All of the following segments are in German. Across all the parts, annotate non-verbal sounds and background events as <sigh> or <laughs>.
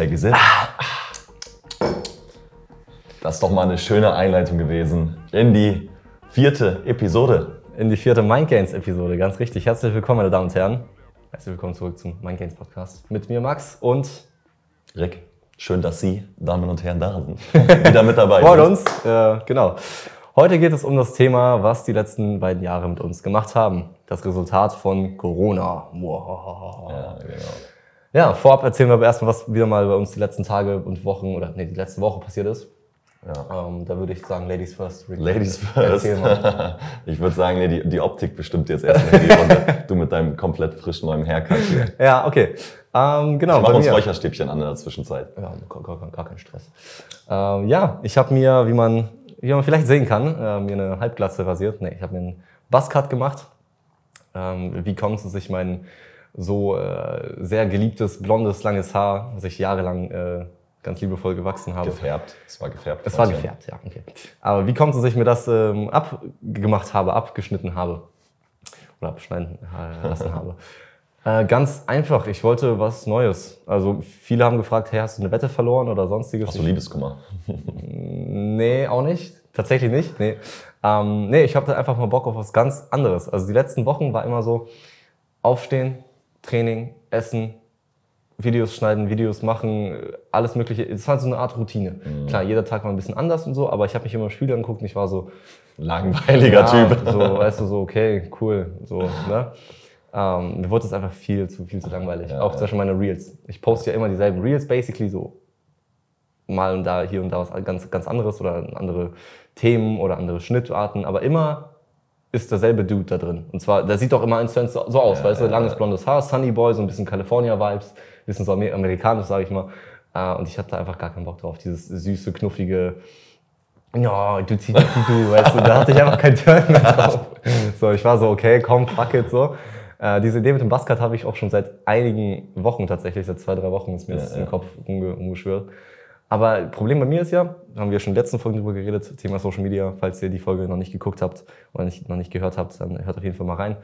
It. Das ist doch mal eine schöne Einleitung gewesen in die vierte Episode. In die vierte Mindgains-Episode, ganz richtig. Herzlich willkommen, meine Damen und Herren. Herzlich willkommen zurück zum Mindgains Podcast. Mit mir Max und Rick, schön, dass Sie, Damen und Herren, da sind. <laughs> Wieder mit dabei. freut uns. Äh, genau. Heute geht es um das Thema, was die letzten beiden Jahre mit uns gemacht haben. Das Resultat von Corona. Wow. Ja, genau. Ja, vorab erzählen wir aber erstmal, was wieder mal bei uns die letzten Tage und Wochen oder nee, die letzte Woche passiert ist. Ja. Ähm, da würde ich sagen, Ladies first. Rick. Ladies first. <laughs> Ich würde sagen, nee, die, die Optik bestimmt jetzt erstmal die Runde. <laughs> Du mit deinem komplett frisch neuen Haircut hier. Ja, okay. Ähm, genau. Mach bei uns mir. Räucherstäbchen an in der Zwischenzeit. Ja, gar, gar, gar kein Stress. Ähm, ja, ich habe mir, wie man, wie man vielleicht sehen kann, äh, mir eine Halbglatze rasiert. Nee, ich habe mir einen Buzzcut gemacht. Ähm, wie kommt es, dass ich mein so äh, sehr geliebtes, blondes, langes Haar, das ich jahrelang äh, ganz liebevoll gewachsen habe. Gefärbt. Es war gefärbt. Es war gefärbt, ja, okay. Aber wie kommt es, dass ich mir das ähm, abgemacht habe, abgeschnitten habe? Oder abschneiden äh, lassen habe? <laughs> Äh, ganz einfach, ich wollte was Neues. Also viele haben gefragt, hey, hast du eine Wette verloren oder sonstiges? Hast du Liebeskummer? <laughs> Nee, auch nicht. Tatsächlich nicht. Nee, ähm, nee ich habe da einfach mal Bock auf was ganz anderes. Also die letzten Wochen war immer so aufstehen, Training, Essen, Videos schneiden, Videos machen, alles mögliche. Es war so eine Art Routine. Klar, jeder Tag war ein bisschen anders und so, aber ich habe mich immer im Spiegel angeguckt und ich war so, Langweiliger ja, Typ. So, <laughs> weißt du, so, okay, cool. So, ne? Ähm, mir wurde es einfach viel zu, viel zu langweilig. Ja, Auch ja. zum Beispiel meine Reels. Ich poste ja immer dieselben Reels, basically so mal und da, hier und da was ganz, ganz anderes oder andere Themen oder andere Schnittarten, aber immer ist derselbe Dude da drin. Und zwar, der sieht doch immer eins zu eins so aus, Ja, weißt du, ja, langes ja. blondes Haar, Sunny Boy, so ein bisschen California-Vibes, bisschen so amer- amerikanisch, sage ich mal. Äh, Und ich hatte einfach gar keinen Bock drauf, dieses süße, knuffige, ja, du ziehst du, weißt du, da hatte ich einfach keinen Turn mehr <laughs> drauf. So, ich war so, okay, komm, fuck it, so. Äh, diese Idee mit dem Buzzcut habe ich auch schon seit einigen Wochen tatsächlich, seit zwei, drei Wochen ist mir das im. Kopf umge umgeschwirrt. Aber Problem bei mir ist ja, haben wir schon in der letzten Folge drüber geredet, Thema Social Media. Falls ihr die Folge noch nicht geguckt habt oder nicht, noch nicht gehört habt, dann hört auf jeden Fall mal rein.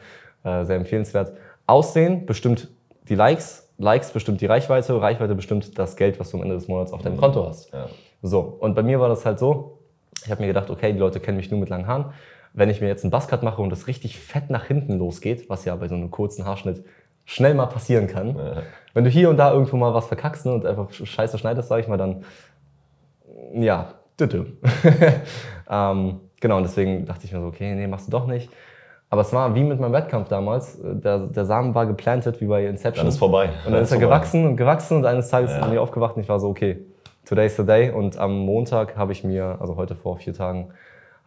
Äh, sehr empfehlenswert. Aussehen bestimmt die Likes, Likes bestimmt die Reichweite, Reichweite bestimmt das Geld, was du am Ende des Monats auf deinem Konto hast. Ja. So, und bei mir war das halt so, ich habe mir gedacht, okay, die Leute kennen mich nur mit langen Haaren. Wenn ich mir jetzt einen Buzzcut mache und das richtig fett nach hinten losgeht, was ja bei so einem kurzen Haarschnitt schnell mal passieren kann, Ja. Wenn du hier und da irgendwo mal was verkackst ne, und einfach scheiße schneidest, sag ich mal, dann ja, düdü. <laughs> ähm, genau, und deswegen dachte ich mir so, okay, nee, machst du doch nicht. Aber es war wie mit meinem Wettkampf damals. Der, der Samen war geplantet wie bei Inception. Dann ist vorbei. Und dann ist er vorbei. gewachsen und gewachsen und eines Tages Ja. bin ich aufgewacht und ich war so, okay, today's the day. Und am Montag habe ich mir, also heute vor vier Tagen,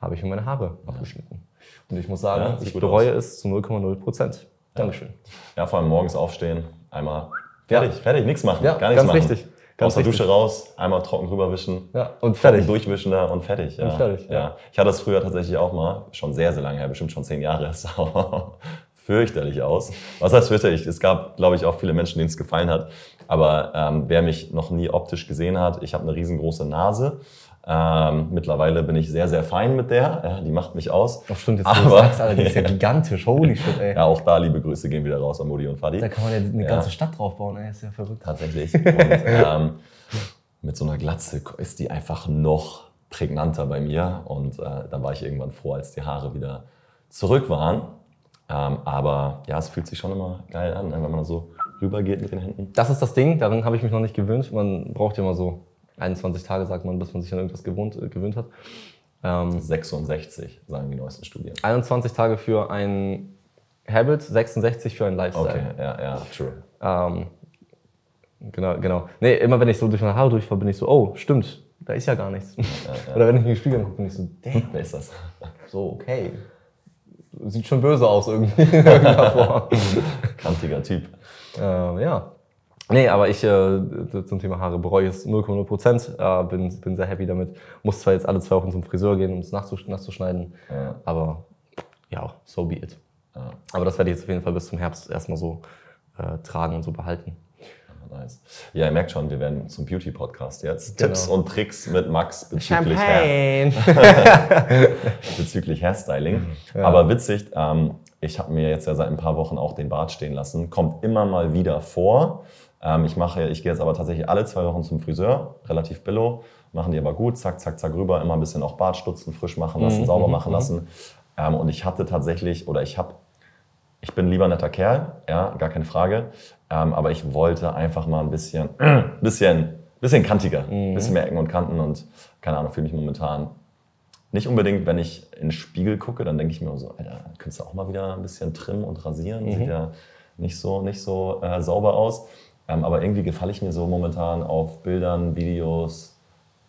habe ich mir meine Haare abgeschnitten. Und ich muss sagen, Ja, ich bereue es zu 0,0 Prozent. Dankeschön. Ja, vor allem morgens aufstehen, einmal fertig, fertig, nichts machen, Ja, gar nichts ganz machen. wichtig, ganz Aus der. Dusche raus, einmal trocken rüberwischen. Ja, und Fertig. Durchwischen da und fertig. Ja. Und fertig, ja. ja. Ich hatte das früher tatsächlich auch mal, schon sehr, sehr lange her, bestimmt schon zehn Jahre. <laughs> Es sah <laughs> fürchterlich aus. Was heißt fürchterlich? Es gab, glaube ich, auch viele Menschen, denen es gefallen hat. Aber ähm, wer mich noch nie optisch gesehen hat, ich habe eine riesengroße Nase. Ähm, mittlerweile bin ich sehr, sehr fein mit der. Ja, die macht mich aus. Ach stimmt, jetzt Aber- du sagst, Alter, die ist ja gigantisch. Holy shit, ey. Ja, auch da liebe Grüße gehen wieder raus an Mutti und Fadi. Da kann man ja eine Ja. ganze Stadt draufbauen, ey. Ist ja verrückt. Tatsächlich. Und ähm, mit so einer Glatze ist die einfach noch prägnanter bei mir. Und äh, dann war ich irgendwann froh, als die Haare wieder zurück waren. Ähm, aber ja, es fühlt sich schon immer geil an, wenn man so rübergeht mit den Händen. Das ist das Ding, daran habe ich mich noch nicht gewöhnt. Man braucht ja immer so 21 Tage, sagt man, bis man sich an irgendwas gewohnt, äh, gewöhnt hat. Ähm, 66, sagen die neuesten Studien. 21 Tage für ein Habit, 66 für ein Lifestyle. Okay, ja, ja, true. Ähm, genau, genau. Nee, immer wenn ich so durch meine Haare durchfahre, bin ich so, oh, stimmt, da ist ja gar nichts. <laughs> Oder wenn ich in den Spiegel angucke, bin ich so, damn, Wer ist das? so, okay. Sieht schon böse aus irgendwie. <laughs> Kantiger Typ. Äh, ja. Nee, aber ich äh, zum Thema Haare bereue es 0,0 Prozent. Äh, bin, bin sehr happy damit. Muss zwar jetzt alle zwei Wochen zum Friseur gehen, um es nachzusch nachzuschneiden. Ja. Aber ja, so be it. Ja. Aber das werde ich jetzt auf jeden Fall bis zum Herbst erstmal so äh, tragen und so behalten. Nice. Ja, ihr merkt schon, wir werden zum Beauty-Podcast jetzt. Genau. Tipps und Tricks mit Max bezüglich Hair. <laughs> <laughs> Bezüglich Hairstyling. Ja. Aber witzig, ähm, ich habe mir jetzt ja seit ein paar Wochen auch den Bart stehen lassen. Kommt immer mal wieder vor. Ähm, ich mache, ich gehe jetzt aber tatsächlich alle zwei Wochen zum Friseur, relativ billo, machen die aber gut, zack, zack, zack rüber, immer ein bisschen auch Bartstutzen frisch machen lassen, Mhm, sauber mhm, machen mhm. lassen. Ähm, und ich hatte tatsächlich, oder ich habe, ich bin ein lieber netter Kerl, ja, gar keine Frage, ähm, aber ich wollte einfach mal ein bisschen, <clears throat> bisschen, bisschen kantiger, ein Mhm. bisschen mehr Ecken und Kanten und keine Ahnung, fühle mich momentan nicht unbedingt, wenn ich in den Spiegel gucke, dann denke ich mir so, Alter, könntest du auch mal wieder ein bisschen trimmen und rasieren? Mhm. Sieht ja nicht so, nicht so äh, sauber aus. Ähm, aber irgendwie gefalle ich mir so momentan auf Bildern, Videos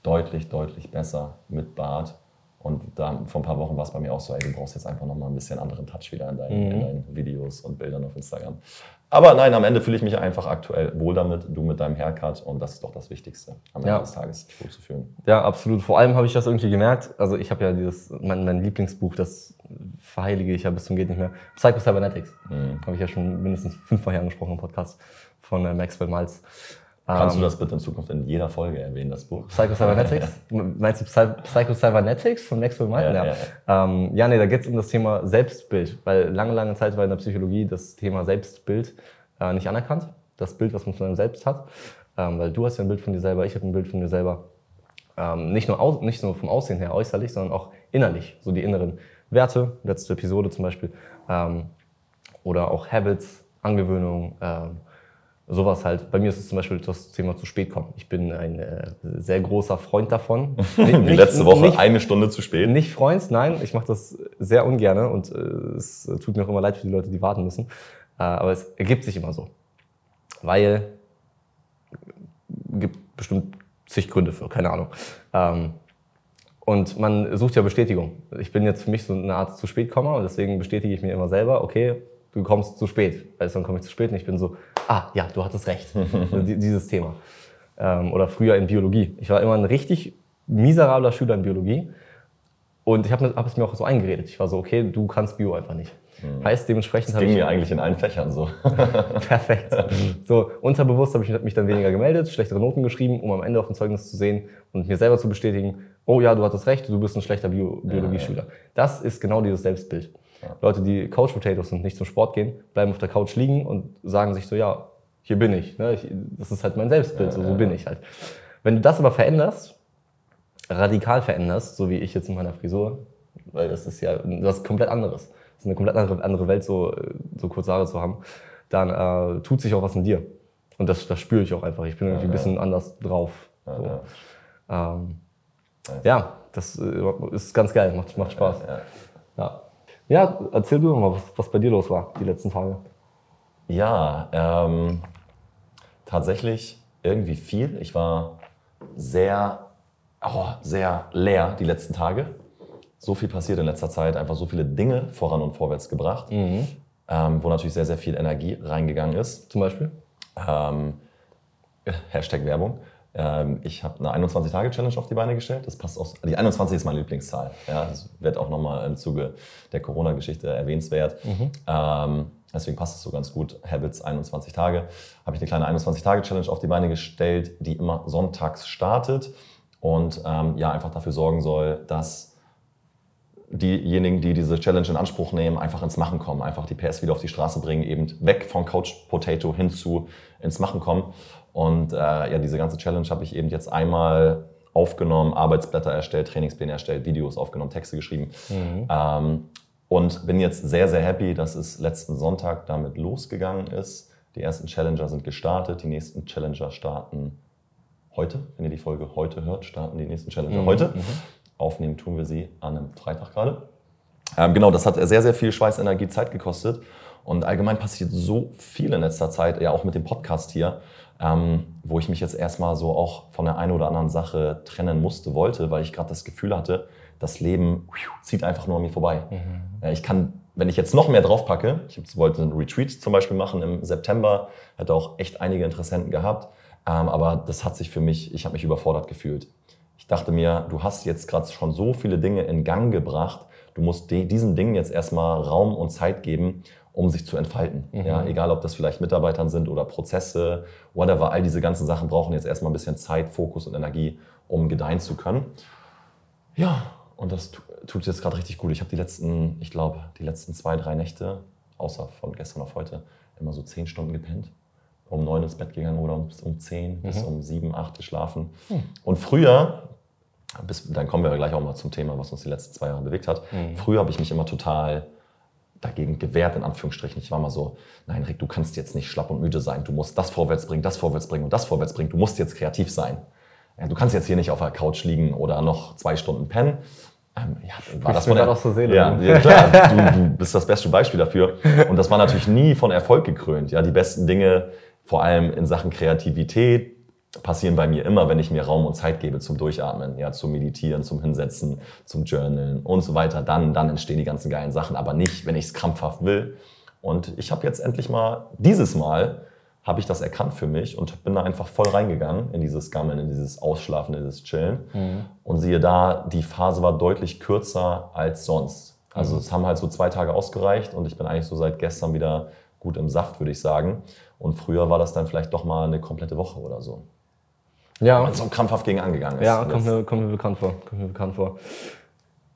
deutlich, deutlich besser mit Bart. Und da, vor ein paar Wochen war es bei mir auch so, ey, du brauchst jetzt einfach nochmal ein bisschen anderen Touch wieder in deinen, Mhm. in deinen Videos und Bildern auf Instagram. Aber nein, am Ende fühle ich mich einfach aktuell wohl damit, du mit deinem Haircut und das ist doch das Wichtigste, am Ende Ja. des Tages wohl zu fühlen. Ja, absolut. Vor allem habe ich das irgendwie gemerkt. Also ich habe ja dieses, mein, mein Lieblingsbuch, das verheilige ich ja bis zum geht nicht mehr. Psycho Cybernetics. Mhm. Habe ich ja schon mindestens fünfmal hier angesprochen im Podcast von äh, Maxwell Maltz. Kannst Ähm, du das bitte in Zukunft in jeder Folge erwähnen, das Buch? Psycho Cybernetics? <laughs> Meinst du Psy Psycho Cybernetics von Maxwell Maltz? Ja, Ja, ja, ja. Ähm, ja nee, da geht es um das Thema Selbstbild. Weil lange, lange Zeit war in der Psychologie das Thema Selbstbild äh, nicht anerkannt. Das Bild, was man von einem selbst hat. Ähm, weil du hast ja ein Bild von dir selber, ich habe ein Bild von mir selber. Ähm, nicht, nur au nicht nur vom Aussehen her äußerlich, sondern auch innerlich. So die inneren Werte, letzte Episode zum Beispiel. Ähm, oder auch Habits, Angewöhnung, ähm, sowas halt. Bei mir ist es zum Beispiel das Thema zu spät kommen. Ich bin ein äh, sehr großer Freund davon. <laughs> Wie Nicht- letzte Woche Nicht, eine Stunde zu spät. nicht Freund, nein, ich mache das sehr ungerne und äh, es tut mir auch immer leid für die Leute, die warten müssen. Äh, aber es ergibt sich immer so. Weil gibt bestimmt zig Gründe für, keine Ahnung. Ähm, und man sucht ja Bestätigung. Ich bin jetzt für mich so eine Art zu spät und deswegen bestätige ich mir immer selber, okay, du kommst zu spät. Also dann komme ich zu spät und ich bin so, ah ja, du hattest recht. <laughs> Die- Dieses Thema. Ähm, oder früher in Biologie. Ich war immer ein richtig miserabler Schüler in Biologie. Und ich habe hab es mir auch so eingeredet. Ich war so, okay, du kannst Bio einfach nicht. Heißt, dementsprechend habe Ging ich mir eigentlich in allen Fächern so. <laughs> <laughs> Perfekt. So, unterbewusst habe ich mich dann weniger gemeldet, schlechtere Noten geschrieben, um am Ende auf dem Zeugnis zu sehen und mir selber zu bestätigen, oh ja, du hattest recht, du bist ein schlechter Bio Biologieschüler. Das ist genau dieses Selbstbild. Leute, die Couch Potatoes sind, nicht zum Sport gehen, bleiben auf der Couch liegen und sagen sich so, ja, hier bin ich. Ne? ich das ist halt mein Selbstbild, so, so bin ich halt. Wenn du das aber veränderst, radikal veränderst, so wie ich jetzt in meiner Frisur, weil das ist ja was komplett anderes. Das ist eine komplett andere, andere Welt, so, so kurze Haare zu haben, dann äh, tut sich auch was in dir. Und das, das spüre ich auch einfach. Ich bin irgendwie ein bisschen anders drauf. So. ja. Ähm, ja, das äh, ist ganz geil, macht, macht Spaß. Ja. Ja. erzähl du doch mal, was, was bei dir los war die letzten Tage. Ja, ähm, tatsächlich irgendwie viel. Ich war sehr, oh, sehr leer die letzten Tage. So viel passiert in letzter Zeit, einfach so viele Dinge voran und vorwärts gebracht, ähm, wo natürlich sehr, sehr viel Energie reingegangen ist. Zum Beispiel? Ähm, Hashtag Werbung. Ähm, ich habe eine 21-Tage-Challenge auf die Beine gestellt. Das passt auch. Die 21 ist meine Lieblingszahl. Ja, das wird auch nochmal im Zuge der Corona-Geschichte erwähnenswert. Ähm, deswegen passt es so ganz gut. Habits 21 Tage. Habe ich eine kleine 21-Tage-Challenge auf die Beine gestellt, die immer sonntags startet und ähm, ja einfach dafür sorgen soll, dass diejenigen, die diese Challenge in Anspruch nehmen, einfach ins Machen kommen, einfach die PS wieder auf die Straße bringen, eben weg von Couch Potato hin zu ins Machen kommen. Und äh, ja, diese ganze Challenge habe ich eben jetzt einmal aufgenommen, Arbeitsblätter erstellt, Trainingspläne erstellt, Videos aufgenommen, Texte geschrieben. Ähm, und bin jetzt sehr, sehr happy, dass es letzten Sonntag damit losgegangen ist. Die ersten Challenger sind gestartet, die nächsten Challenger starten heute. Wenn ihr die Folge heute hört, starten die nächsten Challenger heute. Aufnehmen tun wir sie an einem Freitag gerade. Ähm, genau, das hat sehr, sehr viel Schweiß, Energie, Zeit gekostet. Und allgemein passiert so viel in letzter Zeit, ja auch mit dem Podcast hier, ähm, wo ich mich jetzt erstmal so auch von der einen oder anderen Sache trennen musste, wollte, weil ich gerade das Gefühl hatte, das Leben zieht einfach nur an mir vorbei. Ja, ich kann, wenn ich jetzt noch mehr draufpacke, ich wollte einen Retreat zum Beispiel machen im September, hätte auch echt einige Interessenten gehabt, ähm, aber das hat sich für mich, ich habe mich überfordert gefühlt. Ich dachte mir, du hast jetzt gerade schon so viele Dinge in Gang gebracht, du musst de- diesen Dingen jetzt erstmal Raum und Zeit geben, um sich zu entfalten. Ja, egal, ob das vielleicht Mitarbeitern sind oder Prozesse, whatever, all diese ganzen Sachen brauchen jetzt erstmal ein bisschen Zeit, Fokus und Energie, um gedeihen zu können. Ja, und das tu- tut jetzt gerade richtig gut. Ich habe die letzten, ich glaube, die letzten zwei, drei Nächte, außer von gestern auf heute, immer so zehn Stunden gepennt. um neun ins Bett gegangen oder um, um zehn bis um sieben, acht geschlafen. Und früher, bis, dann kommen wir gleich auch mal zum Thema, was uns die letzten zwei Jahre bewegt hat. Früher habe ich mich immer total dagegen gewehrt, in Anführungsstrichen. Ich war mal so, nein, Rick, du kannst jetzt nicht schlapp und müde sein. Du musst das vorwärts bringen, das vorwärts bringen und das vorwärts bringen. Du musst jetzt kreativ sein. Du kannst jetzt hier nicht auf der Couch liegen oder noch zwei Stunden pennen. Ähm, ja, war das mir von der, aus der Seele. Ja, ja klar, du, du bist das beste Beispiel dafür. Und das war natürlich nie von Erfolg gekrönt. Ja, die besten Dinge, vor allem in Sachen Kreativität, passieren bei mir immer, wenn ich mir Raum und Zeit gebe zum Durchatmen, ja, zum Meditieren, zum Hinsetzen, zum Journalen und so weiter. Dann, dann entstehen die ganzen geilen Sachen, aber nicht, wenn ich es krampfhaft will. Und ich habe jetzt endlich mal, dieses Mal, habe ich das erkannt für mich und bin da einfach voll reingegangen in dieses Gammeln, in dieses Ausschlafen, in dieses Chillen. Und siehe da, die Phase war deutlich kürzer als sonst. Also es haben halt so zwei Tage ausgereicht und ich bin eigentlich so seit gestern wieder gut im Saft, würde ich sagen. Und früher war das dann vielleicht doch mal eine komplette Woche oder so. Ja, Man so krampfhaft gegen angegangen ist. ja kommt, mir, kommt mir bekannt vor. Kommt mir bekannt vor.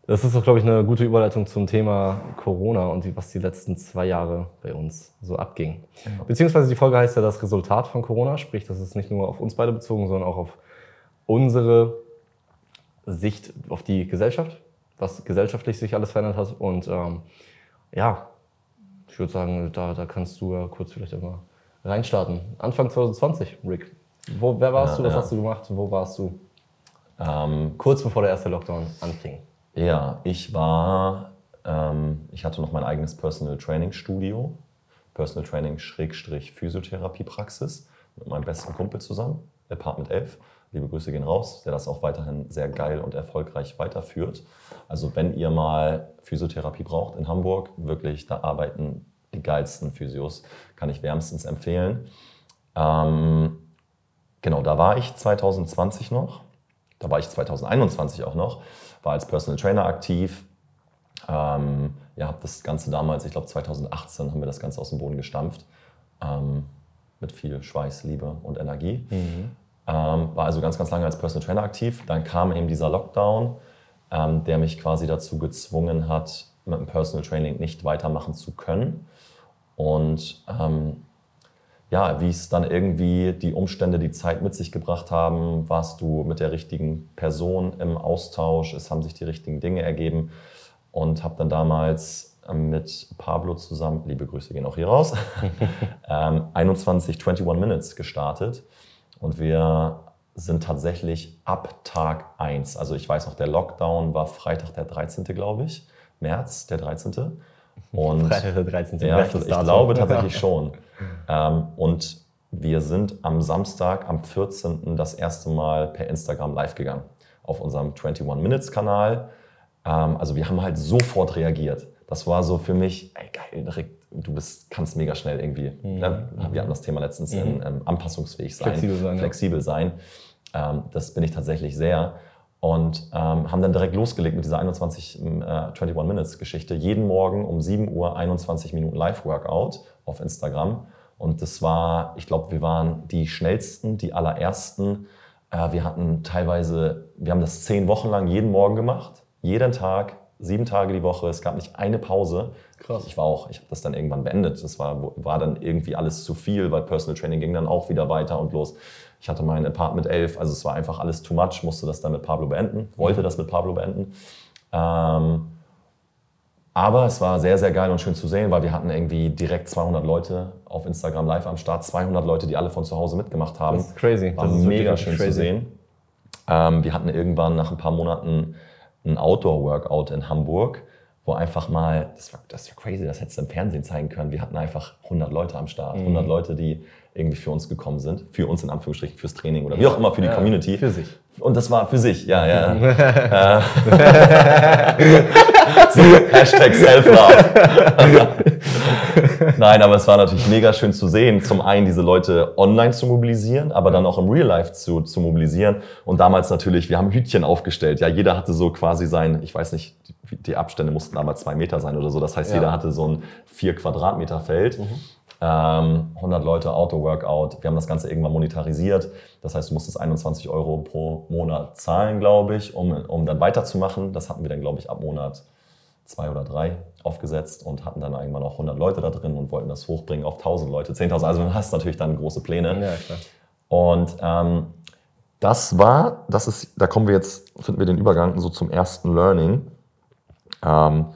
Das ist doch, glaube ich, eine gute Überleitung zum Thema Corona und die, was die letzten zwei Jahre bei uns so abging. Beziehungsweise die Folge heißt ja das Resultat von Corona, sprich, das ist nicht nur auf uns beide bezogen, sondern auch auf unsere Sicht auf die Gesellschaft, was gesellschaftlich sich alles verändert hat. Und ähm, ja, ich würde sagen, da, da kannst du ja kurz vielleicht einmal reinstarten. Anfang 2020, Rick. Wo, wer warst Ja, du? Was ja. hast du gemacht? Wo warst du? Ähm, Kurz bevor der erste Lockdown anfing. Ja, ich war, ähm, ich hatte noch mein eigenes Personal Training Studio, Personal Training Schrägstrich Physiotherapiepraxis mit meinem besten Kumpel zusammen, Apartment 11. Liebe Grüße gehen raus, der das auch weiterhin sehr geil und erfolgreich weiterführt. Also wenn ihr mal Physiotherapie braucht in Hamburg, wirklich, da arbeiten die geilsten Physios, kann ich wärmstens empfehlen. Ähm, genau, da war ich 2020 noch. Da war ich 2021 auch noch, war als Personal Trainer aktiv. Ähm, ja, habe das Ganze damals, ich glaube 2018 haben wir das Ganze aus dem Boden gestampft. Ähm, mit viel Schweiß, Liebe und Energie. Ähm, war also ganz, ganz lange als Personal Trainer aktiv. Dann kam eben dieser Lockdown, ähm, der mich quasi dazu gezwungen hat, mit dem Personal Training nicht weitermachen zu können. Und ähm, ja, wie es dann irgendwie die Umstände, die Zeit mit sich gebracht haben, warst du mit der richtigen Person im Austausch, es haben sich die richtigen Dinge ergeben und habe dann damals ähm, mit Pablo zusammen, liebe Grüße gehen auch hier raus, <laughs> ähm, 21 21 Minutes gestartet und wir sind tatsächlich ab Tag 1, also ich weiß noch, der Lockdown war Freitag der 13. glaube ich, März der 13. <laughs> Und Freitag der 13. ja, ich glaube tatsächlich <laughs> schon. Ähm, und wir sind am Samstag, am 14. das erste Mal per Instagram live gegangen auf unserem 21 Minutes Kanal. Ähm, also wir haben halt sofort reagiert. Das war so für mich, ey geil, Rick, du bist, kannst mega schnell irgendwie. Ne? Wir hatten das Thema letztens in ähm, anpassungsfähig sein, Flexibel sein, flexibel sein. Ähm, das bin ich tatsächlich sehr. Und ähm, haben dann direkt losgelegt mit dieser 21 äh, 21 Minutes Geschichte. Jeden Morgen um 7 Uhr 21 Minuten Live-Workout auf Instagram. Und das war, ich glaube, wir waren die schnellsten, die allerersten. Äh, wir hatten teilweise, wir haben das zehn Wochen lang jeden Morgen gemacht. Jeden Tag, sieben Tage die Woche. Es gab nicht eine Pause. Krass. Ich war auch, ich habe das dann irgendwann beendet. Das war, war dann irgendwie alles zu viel, weil Personal Training ging dann auch wieder weiter und los. Ich hatte mein Apartment 11, also es war einfach alles too much, musste das dann mit Pablo beenden, wollte das mit Pablo beenden. Ähm, aber es war sehr, sehr geil und schön zu sehen, weil wir hatten irgendwie direkt 200 Leute auf Instagram live am Start, 200 Leute, die alle von zu Hause mitgemacht haben. Das ist crazy. War Das ist mega schön crazy. zu sehen. Ähm, wir hatten irgendwann nach ein paar Monaten ein Outdoor-Workout in Hamburg, wo einfach mal, das war, das war crazy, das hättest du im Fernsehen zeigen können. Wir hatten einfach 100 Leute am Start, Mhm. 100 Leute, die irgendwie für uns gekommen sind, für uns in Anführungsstrichen, fürs Training oder wie auch immer für die Ja, Community. für sich. Und das war für sich, ja, ja. <laughs> Äh, so, <laughs> Hashtag Self-Love. <laughs> Nein, aber es war natürlich mega schön zu sehen, zum einen diese Leute online zu mobilisieren, aber dann auch im Real Life zu, zu mobilisieren. Und damals natürlich, wir haben Hütchen aufgestellt. Ja, jeder hatte so quasi sein, ich weiß nicht, die, Abstände mussten damals zwei Meter sein oder so. Das heißt, Ja. jeder hatte so ein vier Quadratmeter Feld. Ähm, 100 Leute Auto-Workout. Wir haben das Ganze irgendwann monetarisiert. Das heißt, du musstest 21 Euro pro Monat zahlen, glaube ich, um, um dann weiterzumachen. Das hatten wir dann, glaube ich, ab Monat zwei oder drei aufgesetzt und hatten dann irgendwann auch 100 Leute da drin und wollten das hochbringen auf 1000 Leute, 10.000. Also du hast natürlich dann große Pläne. Ja, klar. Und ähm, das war, das ist, da kommen wir jetzt, finden wir den Übergang so zum ersten Learning. Ähm,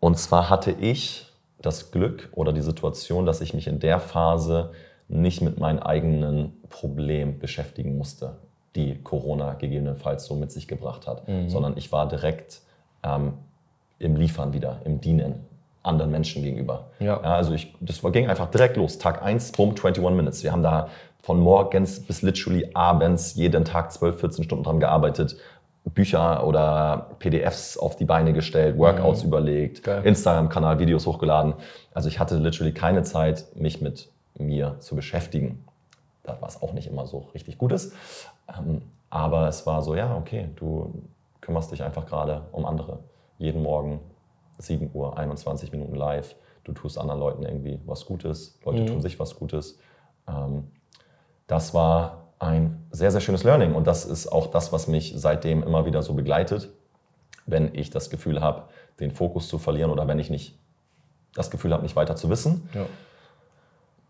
und zwar hatte ich das Glück oder die Situation, dass ich mich in der Phase nicht mit meinem eigenen Problem beschäftigen musste, die Corona gegebenenfalls so mit sich gebracht hat, sondern ich war direkt ähm, im Liefern wieder, im Dienen anderen Menschen gegenüber. Ja. also ich, das ging einfach direkt los. Tag 1, boom, 21 Minutes. Wir haben da von morgens bis literally abends jeden Tag 12, 14 Stunden dran gearbeitet. Bücher oder PDFs auf die Beine gestellt, Workouts überlegt, Geil. Instagram-Kanal, Videos hochgeladen. Also ich hatte literally keine Zeit, mich mit mir zu beschäftigen. Da was auch nicht immer so richtig gut ist. Ähm, aber es war so, ja, okay, du kümmerst dich einfach gerade um andere. Jeden Morgen 7 Uhr, 21 Minuten live. Du tust anderen Leuten irgendwie was Gutes. Leute tun sich was Gutes. Ähm, das war ein sehr, sehr schönes Learning. Und das ist auch das, was mich seitdem immer wieder so begleitet, wenn ich das Gefühl habe, den Fokus zu verlieren oder wenn ich nicht das Gefühl habe, nicht weiter zu wissen. Ja.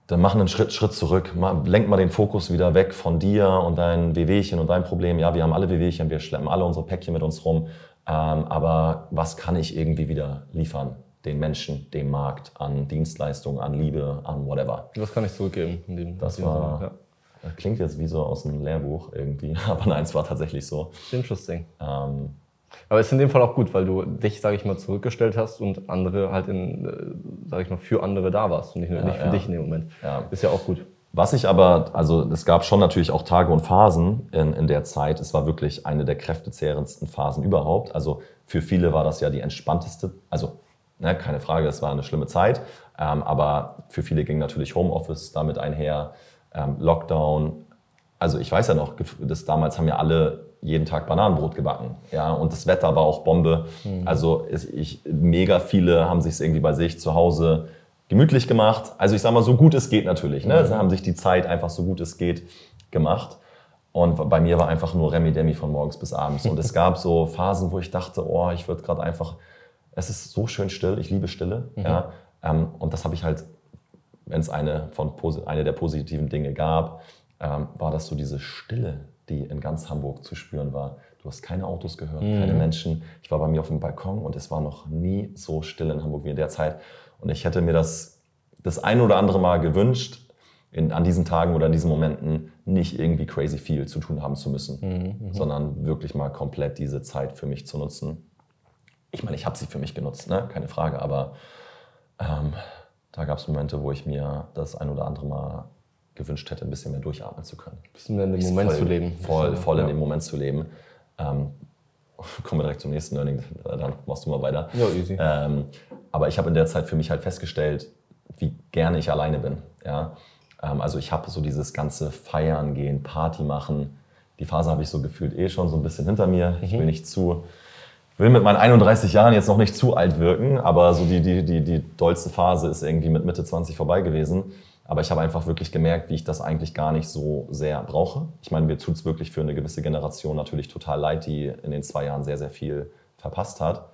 Dann mach einen Schritt, Schritt zurück. Lenk mal den Fokus wieder weg von dir und deinen Wehwehchen und deinem Problem. Ja, wir haben alle Wehwehchen, wir schleppen alle unsere Päckchen mit uns rum. Ähm, aber was kann ich irgendwie wieder liefern? Den Menschen, dem Markt, an Dienstleistungen, an Liebe, an whatever. Was kann ich zurückgeben? In dem, Das in war- Sinne? Das klingt jetzt wie so aus einem Lehrbuch irgendwie, <laughs> aber nein, es war tatsächlich so. Interesting. Ähm, Aber ist in dem Fall auch gut, weil du dich, sage ich mal, zurückgestellt hast und andere halt in, äh, sage ich mal, für andere da warst und nicht, nur, Ja, nicht für ja. dich in dem Moment. Ja. Ist ja auch gut. Was ich aber, also es gab schon natürlich auch Tage und Phasen in, in der Zeit. Es war wirklich eine der kräftezehrendsten Phasen überhaupt. Also für viele war das ja die entspannteste, also ne, keine Frage, es war eine schlimme Zeit. Ähm, aber für viele ging natürlich Homeoffice damit einher, Lockdown. Also ich weiß ja noch, das, damals haben ja alle jeden Tag Bananenbrot gebacken. Ja, und das Wetter war auch Bombe. Also es- ich, mega viele haben sich irgendwie bei sich zu Hause gemütlich gemacht. Also ich sag mal, so gut es geht natürlich. Ne? Sie haben sich die Zeit einfach so gut es geht gemacht. Und bei mir war einfach nur Remi Demi von morgens bis abends. Und es <laughs> gab so Phasen, wo ich dachte, oh, ich würde gerade einfach, es ist so schön still, ich liebe Stille. Ja? Ähm, und das habe ich halt, wenn es eine, von, eine der positiven Dinge gab, ähm, war das so diese Stille, die in ganz Hamburg zu spüren war. Du hast keine Autos gehört, keine Menschen. Ich war bei mir auf dem Balkon und es war noch nie so still in Hamburg wie in der Zeit. Und ich hätte mir das das ein oder andere Mal gewünscht, in, an diesen Tagen oder in diesen Momenten nicht irgendwie crazy viel zu tun haben zu müssen, sondern wirklich mal komplett diese Zeit für mich zu nutzen. Ich meine, ich habe sie für mich genutzt, ne? keine Frage, aber ähm, da gab es Momente, wo ich mir das ein oder andere Mal gewünscht hätte, ein bisschen mehr durchatmen zu können. bisschen mehr in dem Moment voll, zu leben. Voll, voll in Ja. dem Moment zu leben. Ähm, <laughs> kommen wir direkt zum nächsten Learning, dann machst du mal weiter. Ja, easy. Ähm, aber ich habe in der Zeit für mich halt festgestellt, wie gerne ich alleine bin. Ja? Ähm, also ich habe so dieses ganze Feiern gehen, Party machen. Die Phase habe ich so gefühlt eh schon so ein bisschen hinter mir. Ich will nicht zu, will mit meinen 31 Jahren jetzt noch nicht zu alt wirken, aber so die, die, die, die dollste Phase ist irgendwie mit Mitte 20 vorbei gewesen. Aber ich habe einfach wirklich gemerkt, wie ich das eigentlich gar nicht so sehr brauche. Ich meine, mir tut es wirklich für eine gewisse Generation natürlich total leid, die in den zwei Jahren sehr, sehr viel verpasst hat.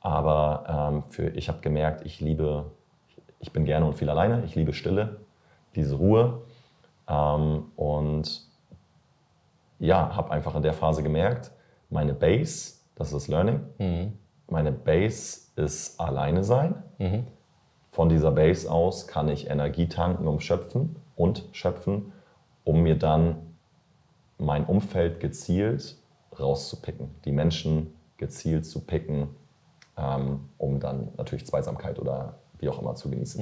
Aber ähm, für, ich habe gemerkt, ich liebe, ich bin gerne und viel alleine. Ich liebe Stille, diese Ruhe. Ähm, und ja, habe einfach in der Phase gemerkt, meine Base, das ist das Learning, meine Base ist alleine sein. Von dieser Base aus kann ich Energie tanken, um schöpfen und schöpfen, um mir dann mein Umfeld gezielt rauszupicken, die Menschen gezielt zu picken, ähm, um dann natürlich Zweisamkeit oder wie auch immer zu genießen.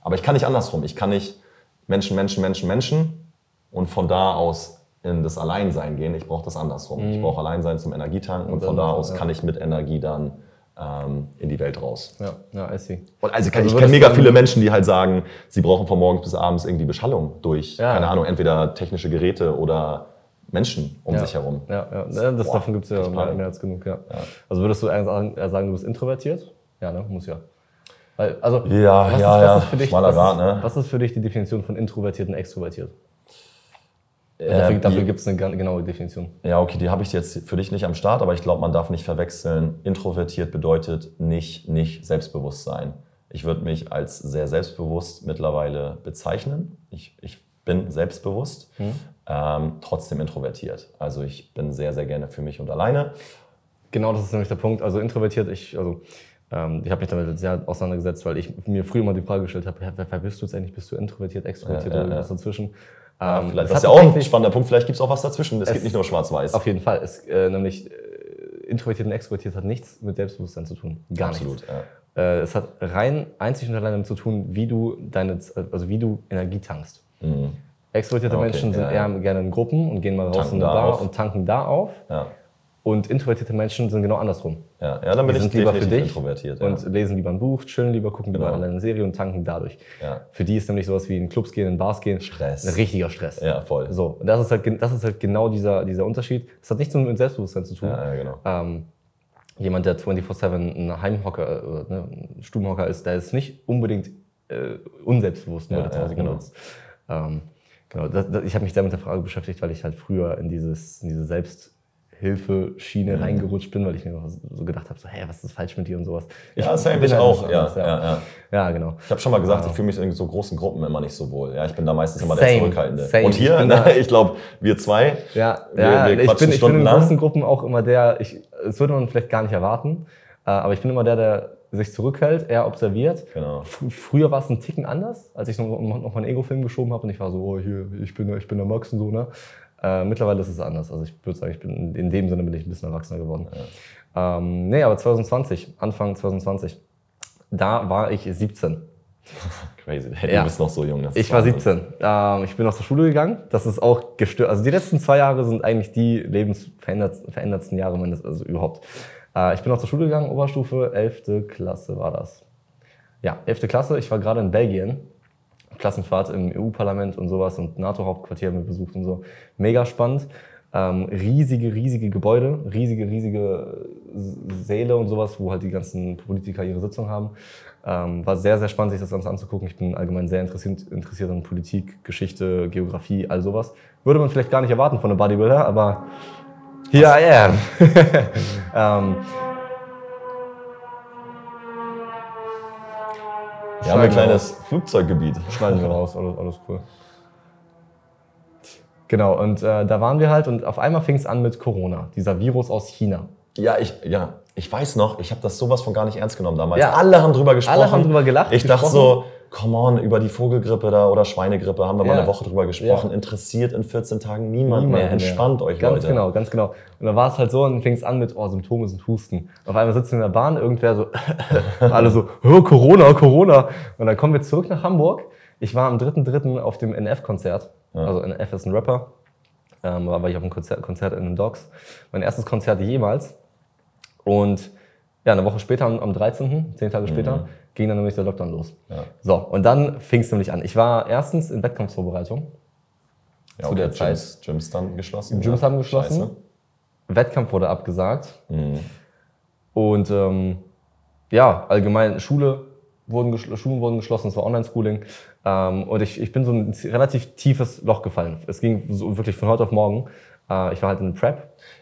Aber ich kann nicht andersrum. Ich kann nicht Menschen, Menschen, Menschen, Menschen und von da aus in das Alleinsein gehen. Ich brauche das andersrum. Ich brauche Alleinsein zum Energietanken und, dann- von da aus ja. kann ich mit Energie dann ähm, in die Welt raus. Ja, ja, I see. Und also, Also ich kenne mega viele Menschen, die halt sagen, sie brauchen von morgens bis abends irgendwie Beschallung durch, Ja. keine Ahnung, entweder technische Geräte oder Menschen um ja. sich herum. Ja, ja. ja das, Boah, davon gibt es ja mehr, mehr als genug. Ja. Also würdest du eher sagen, eher sagen, du bist introvertiert? Ja, ne? Muss ja. Weil, also, Ja, was ja, ist, ja. was ist für dich, Schmaler was, ist, ne? was ist für dich die Definition von introvertiert und extrovertiert? Dafür Äh, dafür die- gibt es eine genaue Definition. Ja, okay, die habe ich jetzt für dich nicht am Start, aber ich glaube, man darf nicht verwechseln. Introvertiert bedeutet nicht, nicht selbstbewusst sein. Ich würde mich als sehr selbstbewusst mittlerweile bezeichnen. Ich, ich bin selbstbewusst, ähm, trotzdem introvertiert. Also ich bin sehr, sehr gerne für mich und alleine. Genau, das ist nämlich der Punkt. Also introvertiert, ich, also, ähm, ich habe mich damit sehr auseinandergesetzt, weil ich mir früher mal die Frage gestellt habe, wer, wer bist du jetzt eigentlich? Bist du introvertiert, extrovertiert Ja, ja, oder ja. dazwischen? Ja, Ähm, vielleicht, das ist ja auch ein spannender Punkt. Vielleicht gibt es auch was dazwischen. Es, Es- gibt nicht nur schwarz-weiß. Auf jeden Fall. Es, äh, nämlich äh, introvertiert und extrovertiert hat nichts mit Selbstbewusstsein zu tun. Gar Absolut. nichts. Ja. Äh, es hat rein einzig und allein damit zu tun, wie du deine, also wie du Energie tankst. Mhm. Extrovertierte Okay, Menschen sind ja, eher gerne in Gruppen und gehen mal raus Tanken in eine Bar auf. und tanken da auf. Ja. Und introvertierte Menschen sind genau andersrum. Ja. ja, dann bin Die ich sind lieber für dich introvertiert. und ja. lesen lieber ein Buch, chillen lieber, gucken lieber Genau. eine Serie und tanken dadurch. Ja. Für die ist nämlich sowas wie in Clubs gehen, in Bars gehen, Stress. ein richtiger Stress. ja, voll. So, und das ist halt, das ist halt genau dieser, dieser Unterschied. Das hat nichts mit Selbstbewusstsein zu tun. Ja, ja, genau. Ähm, jemand, der 24-7 ein Heimhocker, äh, ne, ein Stubenhocker ist, der ist nicht unbedingt äh, unselbstbewusst, nur Ja, der ja, genau. genutzt. Ähm, genau, das, das, ich habe mich sehr mit der Frage beschäftigt, weil ich halt früher in, dieses, in diese Selbsthilfe-Schiene Mhm. reingerutscht bin, weil ich mir so gedacht habe, so, hä, was ist falsch mit dir und sowas. Ja, same, bin ich halt auch. Ja, anders, ja, ja. ja, genau. Ich habe schon mal gesagt, Ja. ich fühle mich in so großen Gruppen immer nicht so wohl. Ja, ich bin da meistens immer der Same, Zurückhaltende. same. Und hier, Ich ne, da- <laughs> ich glaube, wir zwei, Ja, Wir- ja wir ich, bin, ich bin in großen Gruppen auch immer der, ich, das würde man vielleicht gar nicht erwarten, äh, aber ich bin immer der, der sich zurückhält, eher observiert. Genau. Fr- Früher war es ein Ticken anders, als ich noch, noch meinen Ego-Film geschoben habe und ich war so, oh, hier, ich bin, der- ich bin der Max und so, ne? Äh, mittlerweile ist es anders. Also ich würde sagen, ich bin, in dem Sinne bin ich ein bisschen erwachsener geworden. Ähm, nee, aber 2020, Anfang 2020, da war ich 17. <laughs> crazy. Hey, Ja. Du bist noch so jung. Ich war Wahnsinn. 17. Ähm, ich bin aus der Schule gegangen. Das ist auch gestört. Also die letzten zwei Jahre sind eigentlich die lebensverändertsten Jahre meines, also überhaupt. Äh, ich bin aus der Schule gegangen, Oberstufe, 11. Klasse war das. Ja, 11. Klasse. Ich war gerade in Belgien. Klassenfahrt im EU-Parlament und sowas und NATO-Hauptquartier haben wir besucht und so. Mega spannend. Ähm, riesige, riesige Gebäude, riesige, riesige Säle und sowas, wo halt die ganzen Politiker ihre Sitzung haben. Ähm, war sehr, sehr spannend, sich das Ganze anzugucken. Ich bin allgemein sehr interessiert, interessiert an Politik, Geschichte, Geografie, all sowas. Würde man vielleicht gar nicht erwarten von einem Bodybuilder, aber here I am. <laughs> ähm, Wir haben ein kleines Flugzeuggebiet. <laughs> Schneiden wir raus, alles, alles cool. Genau, und äh, da waren wir halt und auf einmal fing es an mit Corona, dieser Virus aus China. Ja, ich, ja, ich weiß noch, ich habe das sowas von gar nicht ernst genommen damals. Ja. Alle haben drüber gesprochen. Alle haben drüber gelacht, Ich dachte gesprochen. so, come on, über die Vogelgrippe da oder Schweinegrippe haben wir mal Ja. eine Woche drüber gesprochen. Ja. Interessiert in 14 Tagen niemand, Niemand mehr. mehr. Entspannt euch, Ganz Leute. genau, ganz genau. Und dann war es halt so, und dann fing es an mit, oh, Symptome sind Husten. Auf einmal sitzen in der Bahn, irgendwer so, <laughs> alle so, oh, Corona, Corona. Und dann kommen wir zurück nach Hamburg. Ich war am 3.3. auf dem NF-Konzert. Also NF ist ein Rapper. Ähm, war war ich auf einem Konzert, Konzert in den Docks. Mein erstes Konzert jemals. Und ja, eine Woche später, am am 13., zehn Tage später, ging dann nämlich der Lockdown los. Ja. So, und dann fing es nämlich an. Ich war erstens in Wettkampfsvorbereitung. Ja, zu der Zeit. Gyms, Gyms dann geschlossen. Gyms haben geschlossen. Scheiße. Wettkampf wurde abgesagt. Mhm. Und ähm, ja, allgemein Schule wurden Schulen wurden geschlossen, es war Online-Schooling. Ähm, und ich, ich bin so ein relativ tiefes Loch gefallen. Es ging so wirklich von heute auf morgen. Äh, ich war halt in Prep.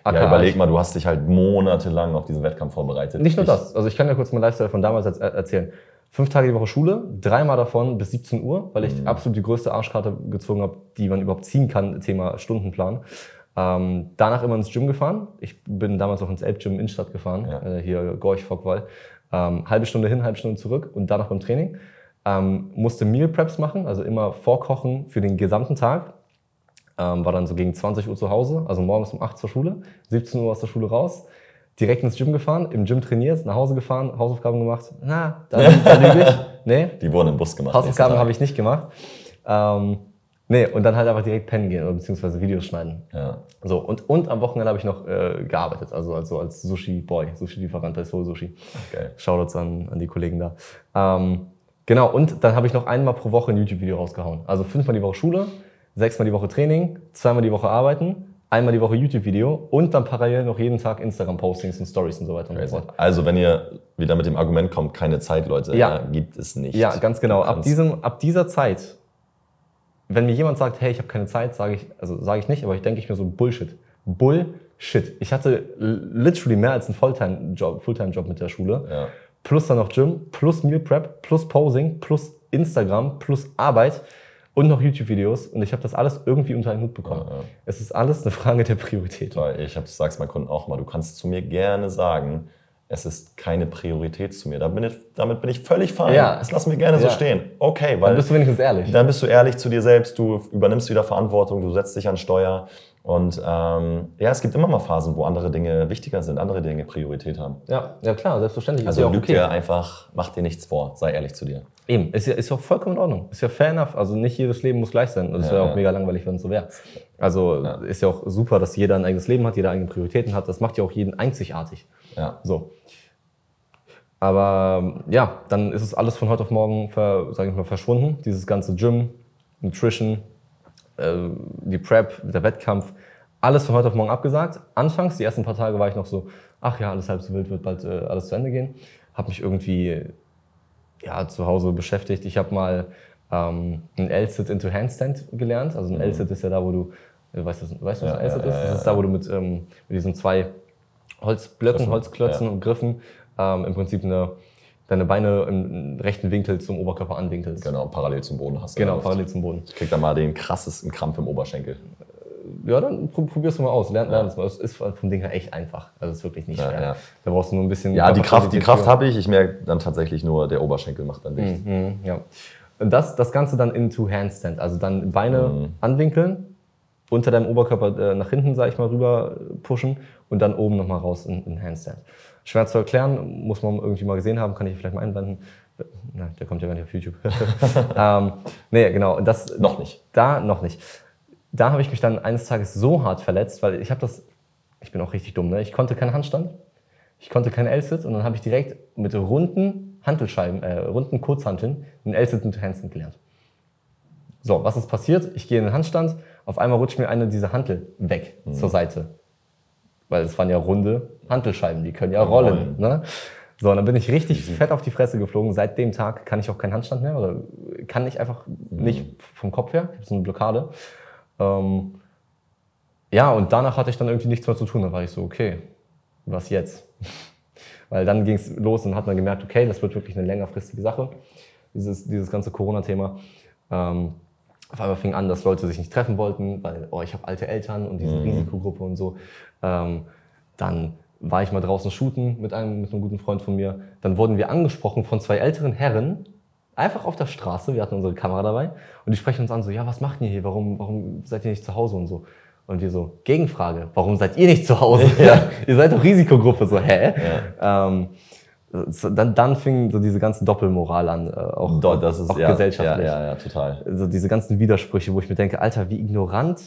Ja, AKA, überleg mal, du hast dich halt monatelang auf diesen Wettkampf vorbereitet. Nicht nur Ich- das. Also ich kann ja kurz meinen Lifestyle von damals erz- erzählen. Fünf Tage die Woche Schule, dreimal davon bis 17 Uhr, weil ich absolut die größte Arschkarte gezogen habe, die man überhaupt ziehen kann, Thema Stundenplan. Ähm, danach immer ins Gym gefahren. Ich bin damals auch ins Elbgym Innenstadt gefahren, Ja. äh, hier Gorch, Fockwall. Ähm, halbe Stunde hin, halbe Stunde zurück und danach beim Training. Ähm, musste Meal Preps machen, also immer vorkochen für den gesamten Tag. Ähm, war dann so gegen 20 Uhr zu Hause, also morgens um 8 zur Schule, 17 Uhr aus der Schule raus, direkt ins Gym gefahren, im Gym trainiert, nach Hause gefahren, Hausaufgaben gemacht. Na, da, da lüge ich. <laughs> Nee, Die wurden im Bus gemacht. Hausaufgaben habe ich nicht gemacht. Ähm, nee, und dann halt einfach direkt pennen gehen oder beziehungsweise Videos schneiden. Ja. So, und, und am Wochenende habe ich noch äh, gearbeitet, also, also als Sushi-Boy, Sushi-Lieferant bei Soul Sushi. Geil. Shoutouts an, an die Kollegen da. Ähm, genau, und dann habe ich noch einmal pro Woche ein YouTube-Video rausgehauen. Also fünfmal die Woche Schule, sechsmal die Woche Training, zweimal die Woche arbeiten, einmal die Woche YouTube-Video und dann parallel noch jeden Tag Instagram-Postings und Stories und so weiter und so fort. Also, wenn ihr wieder mit dem Argument kommt, keine Zeit, Leute, Ja. äh, gibt es nicht. Ja, ganz genau. Ab, diesem, ab dieser Zeit wenn mir jemand sagt, hey, ich habe keine Zeit, sage ich, also sage ich nicht, aber ich denke ich mir so Bullshit. Bullshit. Ich hatte literally mehr als einen Fulltime-Job Fulltime -Job mit der Schule. Ja. Plus dann noch Gym, plus Meal Prep, plus Posing, plus Instagram, plus Arbeit und noch YouTube-Videos. Und ich habe das alles irgendwie unter einen Hut bekommen. Ja, ja. Es ist alles eine Frage der Priorität. Ich habe sag's meinen Kunden auch mal, du kannst zu mir gerne sagen, es ist keine Priorität zu mir. Da bin ich, damit bin ich völlig fein. Ja. Das lassen wir gerne so Ja. stehen. Okay, weil Dann bist du wenigstens ehrlich. dann bist du ehrlich zu dir selbst, du übernimmst wieder Verantwortung, du setzt dich an Steuer. Und ähm, ja, es gibt immer mal Phasen, wo andere Dinge wichtiger sind, andere Dinge Priorität haben. Ja, ja klar, selbstverständlich. Also ja auch lüg okay. dir einfach, mach dir nichts vor, sei ehrlich zu dir. Eben, ist ja, ist ja auch vollkommen in Ordnung. Ist ja fair enough. Also nicht jedes Leben muss gleich sein. Und es Ja, wäre auch ja. mega langweilig, wenn es so wäre. Also ist ja auch super, dass jeder ein eigenes Leben hat, jeder eigene Prioritäten hat. Das macht ja auch jeden einzigartig. Ja. So. Aber ja, dann ist es alles von heute auf morgen, ver, sag ich mal, verschwunden. Dieses ganze Gym, Nutrition, die Prep, der Wettkampf, alles von heute auf morgen abgesagt. Anfangs, die ersten paar Tage war ich noch so, ach ja, alles halb so wild, wird bald äh, alles zu Ende gehen. Habe mich irgendwie ja, zu Hause beschäftigt. Ich habe mal ähm, ein L-Sit into Handstand gelernt. Also ein L-Sit ist ja da, wo du, äh, weißt du, weißt du was ein L-Sit ja, ist? ja, das ja, ist da, wo du mit, ähm, mit diesen zwei Holzblöcken, Griffen, Holzklötzen und Griffen ähm, im Prinzip eine, deine Beine im rechten Winkel zum Oberkörper anwinkelst. Genau, parallel zum Boden hast du. Genau, parallel zum Boden. Ich krieg da mal den krassesten Krampf im Oberschenkel. Ja, dann pro- probier's mal aus. Lern, lern das mal. Es ist vom Ding her echt einfach. Also es ist wirklich nicht Ja, schwer. ja. Da brauchst du nur ein bisschen. Ja, die Kraft, die Kraft habe ich. Ich merke dann tatsächlich nur, der Oberschenkel macht dann dicht. Mhm, ja. Und das, das Ganze dann into Handstand. Also dann Beine Mhm. anwinkeln, unter deinem Oberkörper äh, nach hinten, sag ich mal, rüber äh, pushen und dann oben nochmal raus in, in Handstand. Schwer zu erklären, muss man irgendwie mal gesehen haben, kann ich vielleicht mal einblenden. Na, der kommt ja gar nicht auf YouTube. <laughs> ähm, nee, genau. Das, Noch nicht. Da noch nicht. Da habe ich mich dann eines Tages so hart verletzt, weil ich habe das, ich bin auch richtig dumm, ne? Ich konnte keinen Handstand, ich konnte keinen L-Sit und dann habe ich direkt mit runden Hantelscheiben, äh, runden Kurzhanteln einen L-Sit mit Handstand gelernt. So, was ist passiert? Ich gehe in den Handstand, auf einmal rutscht mir eine dieser Hantel weg zur Seite. Weil es waren ja runde Hantelscheiben, die können ja rollen. Ne? So, und dann bin ich richtig fett auf die Fresse geflogen. Seit dem Tag kann ich auch keinen Handstand mehr oder kann ich einfach nicht vom Kopf her. Ich habe so eine Blockade. Ähm, ja, und danach hatte ich dann irgendwie nichts mehr zu tun. Dann war ich so, okay, was jetzt? <laughs> Weil dann ging es los und hat man gemerkt, okay, das wird wirklich eine längerfristige Sache, dieses, dieses ganze Corona-Thema. Ähm, auf einmal fing an, dass Leute sich nicht treffen wollten, weil, oh, ich habe alte Eltern und diese Risikogruppe und so. Ähm, dann war ich mal draußen shooten mit einem, mit einem guten Freund von mir. Dann wurden wir angesprochen von zwei älteren Herren, einfach auf der Straße. Wir hatten unsere Kamera dabei und die sprechen uns an so, ja, was macht ihr hier? Warum, warum seid ihr nicht zu Hause und so? Und wir so, Gegenfrage, warum seid ihr nicht zu Hause? <laughs> Ja. <laughs> ihr seid doch Risikogruppe. So, hä? Ähm, so, dann, dann fing so diese ganze Doppelmoral an, äh, auch, Dort, das ist auch ja, gesellschaftlich. Ja, ja, ja, total. So diese ganzen Widersprüche, wo ich mir denke, Alter, wie ignorant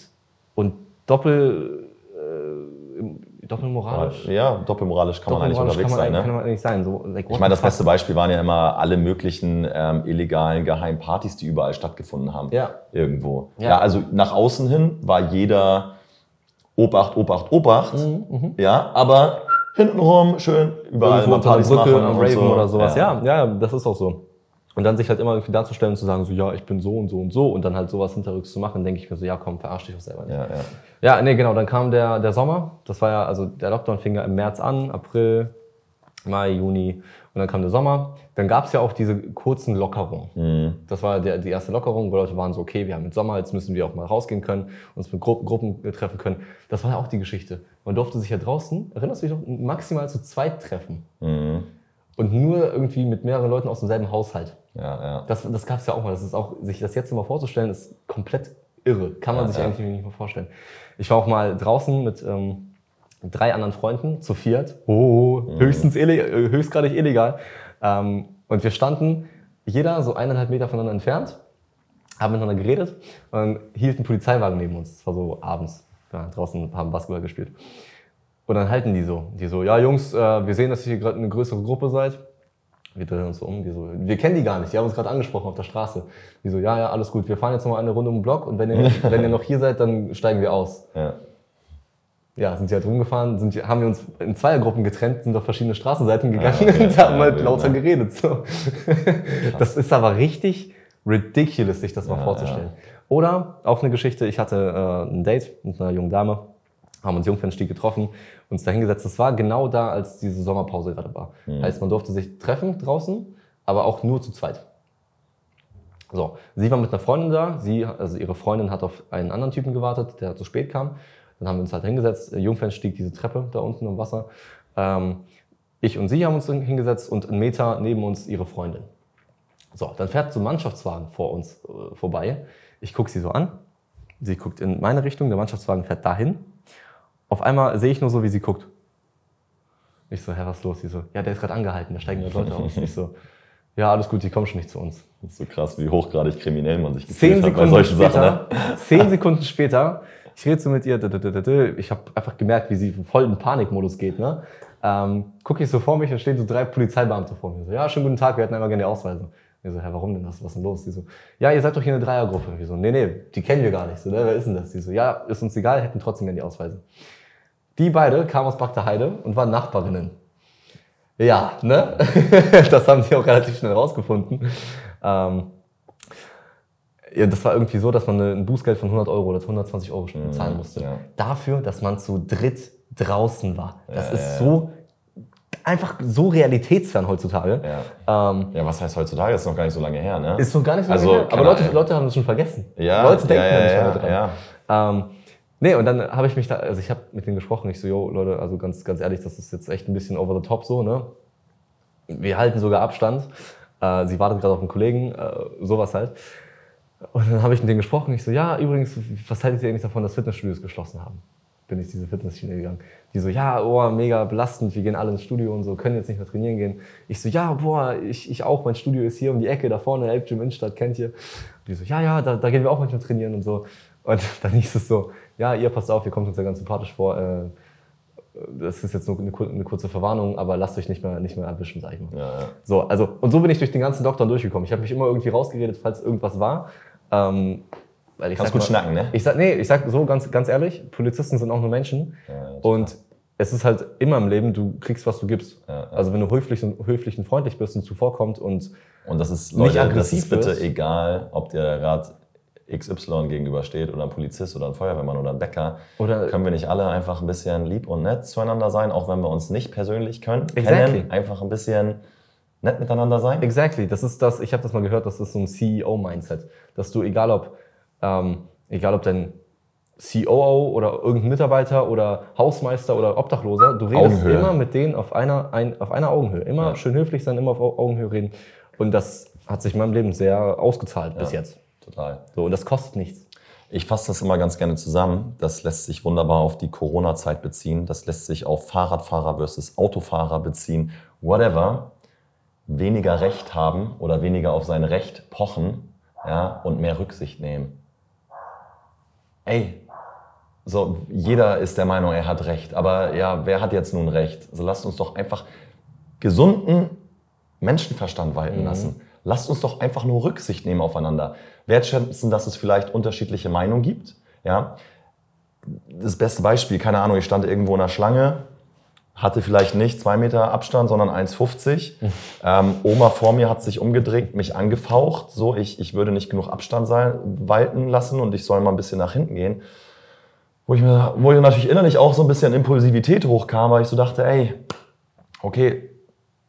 und doppel, äh, doppelmoralisch. Ja, doppelmoralisch kann man eigentlich Doppelmoralisch unterwegs kann man, sein. Ne? kann man eigentlich sein. So, like, Ich meine, das beste Beispiel waren ja immer alle möglichen ähm, illegalen geheimen Partys, die überall stattgefunden haben. Ja. Irgendwo. Ja. Ja. also nach außen hin war jeder Obacht, Obacht, Obacht. Mhm, Ja, aber hintenrum schön überall Irgendwo mal unter einer Partys Brücke am Raven so. oder sowas. Ja. Ja. ja, das ist auch so. Und dann sich halt immer irgendwie darzustellen und zu sagen, so, ja, ich bin so und so und so und dann halt sowas hinterrücks zu machen, denke ich mir so, ja, komm, verarsch dich doch selber nicht. Ja, ja. Ja, nee, genau, dann kam der, der Sommer. Das war ja, also der Lockdown fing ja im März an, April, Mai, Juni und dann kam der Sommer. Dann gab es ja auch diese kurzen Lockerungen. Mhm. Das war der, die erste Lockerung, wo Leute waren so, okay, wir haben jetzt Sommer, jetzt müssen wir auch mal rausgehen können, uns mit Gru Gruppen treffen können. Das war ja auch die Geschichte. Man durfte sich ja draußen, erinnerst du dich noch, maximal zu zweit treffen. Mhm. Und nur irgendwie mit mehreren Leuten aus demselben Haushalt. ja, ja. Das, das gab es ja auch mal. Das ist auch, sich das jetzt mal vorzustellen, ist komplett irre. Kann man Ja, sich ja. eigentlich nicht mehr vorstellen. Ich war auch mal draußen mit ähm, drei anderen Freunden, zu viert. Oh, Mhm. höchstens ille äh, höchstgradig illegal. Ähm, und wir standen jeder so eineinhalb Meter voneinander entfernt, haben miteinander geredet und hielt ein Polizeiwagen neben uns. Das war so abends. Ja, draußen haben Basketball gespielt. Und dann halten die so. Die so, ja Jungs, äh, wir sehen, dass ihr hier gerade eine größere Gruppe seid. Wir drehen uns so um, die so, wir kennen die gar nicht, die haben uns gerade angesprochen auf der Straße. Die so, ja, ja, alles gut, wir fahren jetzt noch mal eine Runde um den Block und wenn ihr, <laughs> wenn ihr noch hier seid, dann steigen wir aus. ja. Ja, sind die halt rumgefahren, sind, haben wir uns in Zweiergruppen getrennt, sind auf verschiedene Straßenseiten gegangen Ah, okay. <laughs> und haben Ja, halt wild, lauter geredet. So. <laughs> Das ist aber richtig ridiculous, sich das mal Ja, vorzustellen. Oder auch eine Geschichte, ich hatte äh, ein Date mit einer jungen Dame, haben uns Jungfernstieg getroffen, uns da hingesetzt. Das war genau da, als diese Sommerpause gerade war. Heißt, man durfte sich treffen draußen, aber auch nur zu zweit. So, sie war mit einer Freundin da, sie, also ihre Freundin hat auf einen anderen Typen gewartet, der zu spät kam. Dann haben wir uns halt hingesetzt, äh, Jungfernstieg, diese Treppe da unten im Wasser. Ähm, ich und sie haben uns hingesetzt und einen Meter neben uns ihre Freundin. So, dann fährt so ein Mannschaftswagen vor uns äh, vorbei. Ich gucke sie so an. Sie guckt in meine Richtung, der Mannschaftswagen fährt dahin. Auf einmal sehe ich nur so, wie sie guckt. Ich so, hä, was ist los? Sie so, ja, der ist gerade angehalten, da steigen gerade Leute aus. Ich so, ja, alles gut, die kommen schon nicht zu uns. Das ist so krass, wie hochgradig kriminell man sich Zehn gefühlt hat bei Sekunden solchen später, Sachen. Ne? zehn Sekunden später, ich rede so mit ihr, ich habe einfach gemerkt, wie sie voll in Panikmodus geht. Ne? Ähm, Gucke ich so vor mich, da stehen so drei Polizeibeamte vor mir. So, ja, schönen guten Tag, wir hätten einmal gerne die Ausweise. Ich so, hä, warum denn das? Was ist denn los? Die so, ja, ihr seid doch hier eine Dreiergruppe. Ich so, nee, nee, die kennen wir gar nicht. So, ne? Wer ist denn das? Die so, ja, ist uns egal, hätten trotzdem gerne die Ausweise. Die beide kamen aus Bagdaheide und waren Nachbarinnen. Ja, ne? <laughs> das haben die auch relativ schnell rausgefunden. Ähm, ja, das war irgendwie so, dass man ein Bußgeld von 100 Euro oder 120 Euro zahlen musste. ja. Dafür, dass man zu dritt draußen war. Das Ja, ist so, einfach so realitätsfern heutzutage. Ja. Ähm, ja, was heißt heutzutage? Das ist noch gar nicht so lange her, ne? ist so gar nicht so Also, lange her. Aber Leute. Leute haben das schon vergessen. ja, Leute denken ja, ja, nicht ja, mehr dran. ja. Ähm, nee, und dann habe ich mich da, also ich habe mit denen gesprochen, ich so, yo, Leute, also ganz, ganz ehrlich, das ist jetzt echt ein bisschen over the top so, ne? Wir halten sogar Abstand. Äh, sie wartet gerade auf einen Kollegen, äh, sowas halt. Und dann habe ich mit denen gesprochen, ich so, ja, übrigens, was haltet ihr eigentlich davon, dass Fitnessstudios geschlossen haben? Bin ich diese Fitnessschiene gegangen. Die so, ja, oh, mega belastend, wir gehen alle ins Studio und so, können jetzt nicht mehr trainieren gehen. Ich so, ja, boah, ich, ich auch, mein Studio ist hier um die Ecke, da vorne, Elb Gym Innenstadt, kennt ihr? Die so, ja, ja, da, da gehen wir auch manchmal trainieren und so. Und <laughs> dann hieß es so, ja, ihr passt auf, ihr kommt uns ja ganz sympathisch vor, äh, das ist jetzt nur eine, kur- eine kurze Verwarnung, aber lasst euch nicht mehr, nicht mehr erwischen, sag ich mal. Ja, ja. So, also, und so bin ich durch den ganzen Lockdown durchgekommen. Ich habe mich immer irgendwie rausgeredet, falls irgendwas war. Ähm, weil ich Kannst sag gut mal- schnacken, ne? Ich sag, nee, ich sag so ganz, ganz ehrlich, Polizisten sind auch nur Menschen. Ja, und es ist halt immer im Leben, du kriegst, was du gibst. Ja, ja. Also wenn du höflich und, höflich und freundlich bist und zuvorkommt und Und das ist, Nicht Leute, das aggressiv ist bitte wirst. egal, ob der Rat XY gegenübersteht oder ein Polizist oder ein Feuerwehrmann oder ein Bäcker. Oder- können wir nicht alle einfach ein bisschen lieb und nett zueinander sein, auch wenn wir uns nicht persönlich können, Exactly. kennen, einfach ein bisschen nett miteinander sein? Exactly, das ist das, ich habe das mal gehört, das ist so ein CEO-Mindset, dass du, egal ob, ähm, egal ob dein COO oder irgendein Mitarbeiter oder Hausmeister oder Obdachloser, du redest Augenhöhe. immer mit denen auf einer, ein, auf einer Augenhöhe. Immer Ja. schön höflich sein, immer auf Au- Augenhöhe reden. Und das hat sich in meinem Leben sehr ausgezahlt bis jetzt. Total. So, und das kostet nichts. Ich fasse das immer ganz gerne zusammen. Das lässt sich wunderbar auf die Corona-Zeit beziehen. Das lässt sich auf Fahrradfahrer versus Autofahrer beziehen. Whatever. Weniger Recht haben oder weniger auf sein Recht pochen ja, und mehr Rücksicht nehmen. Ey, so, jeder ist der Meinung, er hat Recht. Aber ja, wer hat jetzt nun Recht? Also lasst uns doch einfach gesunden Menschenverstand walten lassen. Lasst uns doch einfach nur Rücksicht nehmen aufeinander. Wertschätzen, dass es vielleicht unterschiedliche Meinungen gibt. Ja. Das beste Beispiel, keine Ahnung, ich stand irgendwo in der Schlange, hatte vielleicht nicht zwei Meter Abstand, sondern 1,50. ähm, Oma vor mir hat sich umgedreht, mich angefaucht, so ich, ich würde nicht genug Abstand sein, walten lassen und ich soll mal ein bisschen nach hinten gehen. Wo ich mir, wo ich natürlich innerlich auch so ein bisschen Impulsivität hochkam, weil ich so dachte, ey, okay,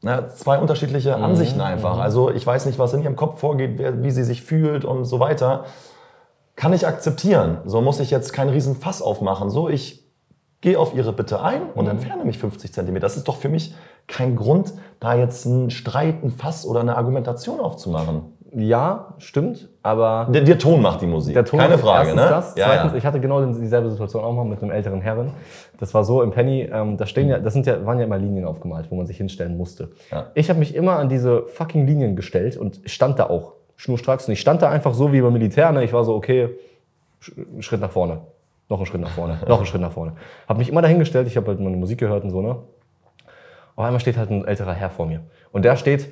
na, zwei unterschiedliche Ansichten einfach. Also ich weiß nicht, was in ihrem Kopf vorgeht, wie sie sich fühlt und so weiter. Kann ich akzeptieren. So muss ich jetzt keinen riesen Fass aufmachen. So, ich gehe auf ihre Bitte ein und entferne mich 50 Zentimeter. Das ist doch für mich kein Grund, da jetzt einen Streit, ein Fass oder eine Argumentation aufzumachen. Ja, stimmt, aber Der, der Ton macht die Musik. Der Ton Keine Frage, erstens ne? Das. Ja, Zweitens, ja. ich hatte genau dieselbe Situation auch mal mit einem älteren Herren. Das war so im Penny, ähm, da stehen ja, das sind ja, waren ja immer Linien aufgemalt, wo man sich hinstellen musste. Ja. Ich habe mich immer an diese fucking Linien gestellt und stand da auch schnurstracks. Und ich stand da einfach so wie beim Militär. Ne? Ich war so, okay, Schritt nach vorne, noch einen Schritt nach vorne, noch einen Schritt nach vorne. Habe mich immer dahingestellt, ich habe halt meine Musik gehört und so, ne? Auf einmal steht halt ein älterer Herr vor mir. Und der steht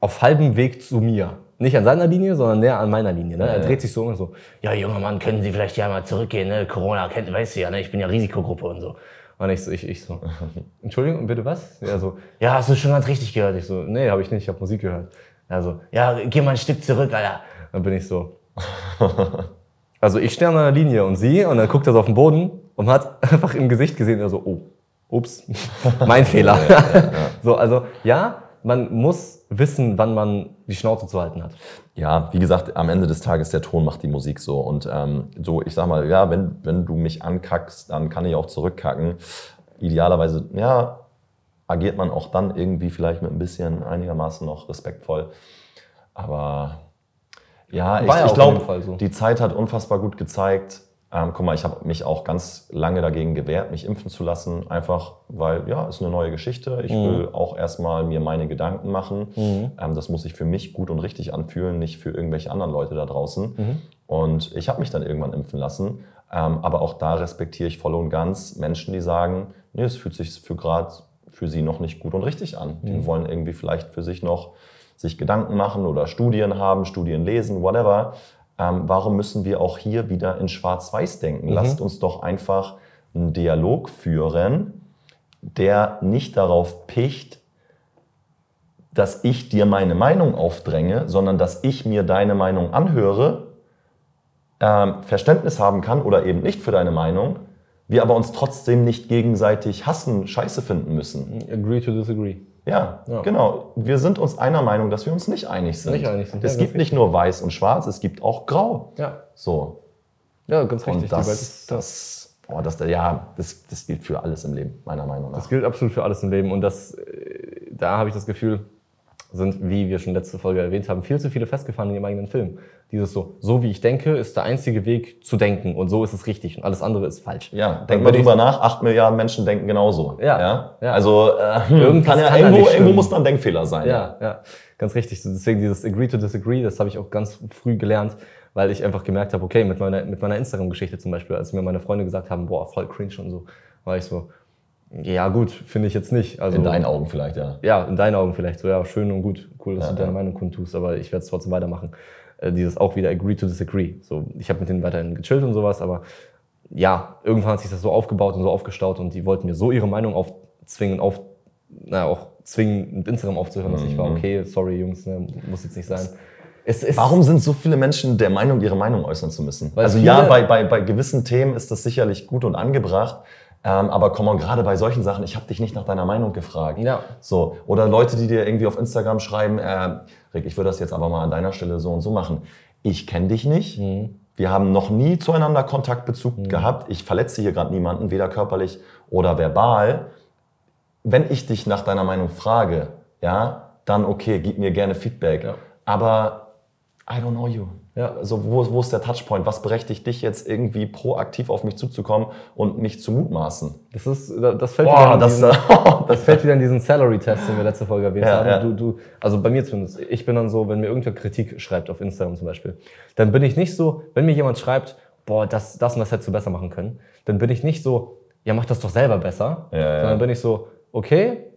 auf halbem Weg zu mir. Nicht an seiner Linie, sondern näher an meiner Linie. Ne? Er Ja. dreht sich so und so, ja, junger Mann, können Sie vielleicht ja mal zurückgehen, ne? Corona, kennt, weißt du ja, ne? ich bin ja Risikogruppe und so. Und ich so, ich, ich so, <laughs> Entschuldigung, bitte was? Ja, so, ja, hast du schon ganz richtig gehört? Ich so, nee, habe ich nicht, ich habe Musik gehört. Er so, ja, geh mal ein Stück zurück, Alter. Dann bin ich so, <laughs> Also ich stehe an einer Linie und sie, und dann guckt er so auf den Boden und man hat <laughs> einfach im Gesicht gesehen, er so, oh, ups, <laughs> mein <laughs> Fehler. So, also ja, man muss wissen, wann man die Schnauze zu halten hat. Ja, wie gesagt, am Ende des Tages der Ton macht die Musik so. Und ähm, so, ich sag mal, ja, wenn, wenn du mich ankackst, dann kann ich auch zurückkacken. Idealerweise, ja, agiert man auch dann irgendwie vielleicht mit ein bisschen einigermaßen noch respektvoll. Aber ja, ich, War ja ich jeden Fall glaube, so. die Zeit hat unfassbar gut gezeigt. Ähm, guck mal, ich habe mich auch ganz lange dagegen gewehrt, mich impfen zu lassen. Einfach, weil, ja, ist eine neue Geschichte. Ich will auch erstmal mir meine Gedanken machen. Ähm, das muss sich für mich gut und richtig anfühlen, nicht für irgendwelche anderen Leute da draußen. Und ich habe mich dann irgendwann impfen lassen. Ähm, aber auch da respektiere ich voll und ganz Menschen, die sagen, nee, es fühlt sich für gerade für sie noch nicht gut und richtig an. Die wollen irgendwie vielleicht für sich noch sich Gedanken machen oder Studien haben, Studien lesen, whatever. Ähm, warum müssen wir auch hier wieder in Schwarz-Weiß denken? Lasst uns doch einfach einen Dialog führen, der nicht darauf picht, dass ich dir meine Meinung aufdränge, sondern dass ich mir deine Meinung anhöre, ähm, Verständnis haben kann oder eben nicht für deine Meinung, wir aber uns trotzdem nicht gegenseitig hassen, scheiße finden müssen. Agree to disagree. Ja, Ja. genau. Wir sind uns einer Meinung, dass wir uns nicht einig sind. Nicht einig sind, ja, Es ganz gibt nicht nur weiß und schwarz, es gibt auch grau. Ja, So. ja ganz richtig. Und das, ist- das, boah, das, ja, das, das gilt für alles im Leben, meiner Meinung nach. Das gilt absolut für alles im Leben und das, äh, da habe ich das Gefühl, sind, wie wir schon letzte Folge erwähnt haben, viel zu viele festgefahren in ihrem eigenen Film. Dieses so, so wie ich denke, ist der einzige Weg zu denken und so ist es richtig und alles andere ist falsch. Ja, denk mal drüber nach, acht Milliarden Menschen denken genauso. Ja, ja. Also äh, Irgendwas kann ja, kann irgendwo, irgendwo muss da ein Denkfehler sein. Ja, ja, ganz richtig. Deswegen dieses Agree to Disagree, das habe ich auch ganz früh gelernt, weil ich einfach gemerkt habe, okay, mit meiner, mit meiner Instagram-Geschichte zum Beispiel, als mir meine Freunde gesagt haben, boah, voll cringe und so, war ich so, ja gut, finde ich jetzt nicht. Also, In deinen Augen vielleicht, ja. Ja, in deinen Augen vielleicht. So, ja, schön und gut. Cool, dass Ja, du deine ja. Meinung kundtust, aber ich werde es trotzdem weitermachen. Äh, dieses auch wieder agree to disagree. So, ich habe mit denen weiterhin gechillt und sowas, aber ja, irgendwann hat sich das so aufgebaut und so aufgestaut und die wollten mir so ihre Meinung aufzwingen, auf, naja, auch zwingen, mit Instagram aufzuhören, dass ich Mhm. war, okay, sorry Jungs, ne, muss jetzt nicht sein. Es ist, Warum sind so viele Menschen der Meinung, ihre Meinung äußern zu müssen? Also ja, bei, bei, bei gewissen Themen ist das sicherlich gut und angebracht. Ähm, aber komm mal, gerade bei solchen Sachen, ich habe dich nicht nach deiner Meinung gefragt. Ja. So. Oder Leute, die dir irgendwie auf Instagram schreiben, äh, Rick, ich würde das jetzt aber mal an deiner Stelle so und so machen. Ich kenne dich nicht. Wir haben noch nie zueinander Kontaktbezug gehabt. Ich verletze hier gerade niemanden, weder körperlich oder verbal. Wenn ich dich nach deiner Meinung frage, ja, dann okay, gib mir gerne Feedback. Ja. Aber I don't know you. Ja. Also wo, wo ist der Touchpoint? Was berechtigt dich jetzt irgendwie proaktiv auf mich zuzukommen und mich zu mutmaßen? das ist, das fällt Boah, wieder in das, diesen, <laughs> das fällt wieder in diesen Salary-Test, den wir letzte Folge erwähnt Ja, haben. ja. Du, du, also bei mir zumindest. Ich bin dann so, wenn mir irgendwer Kritik schreibt auf Instagram zum Beispiel, dann bin ich nicht so, wenn mir jemand schreibt, boah, das, das und das hättest du besser machen können, dann bin ich nicht so, ja, mach das doch selber besser. Ja, ja. Sondern bin ich so, okay,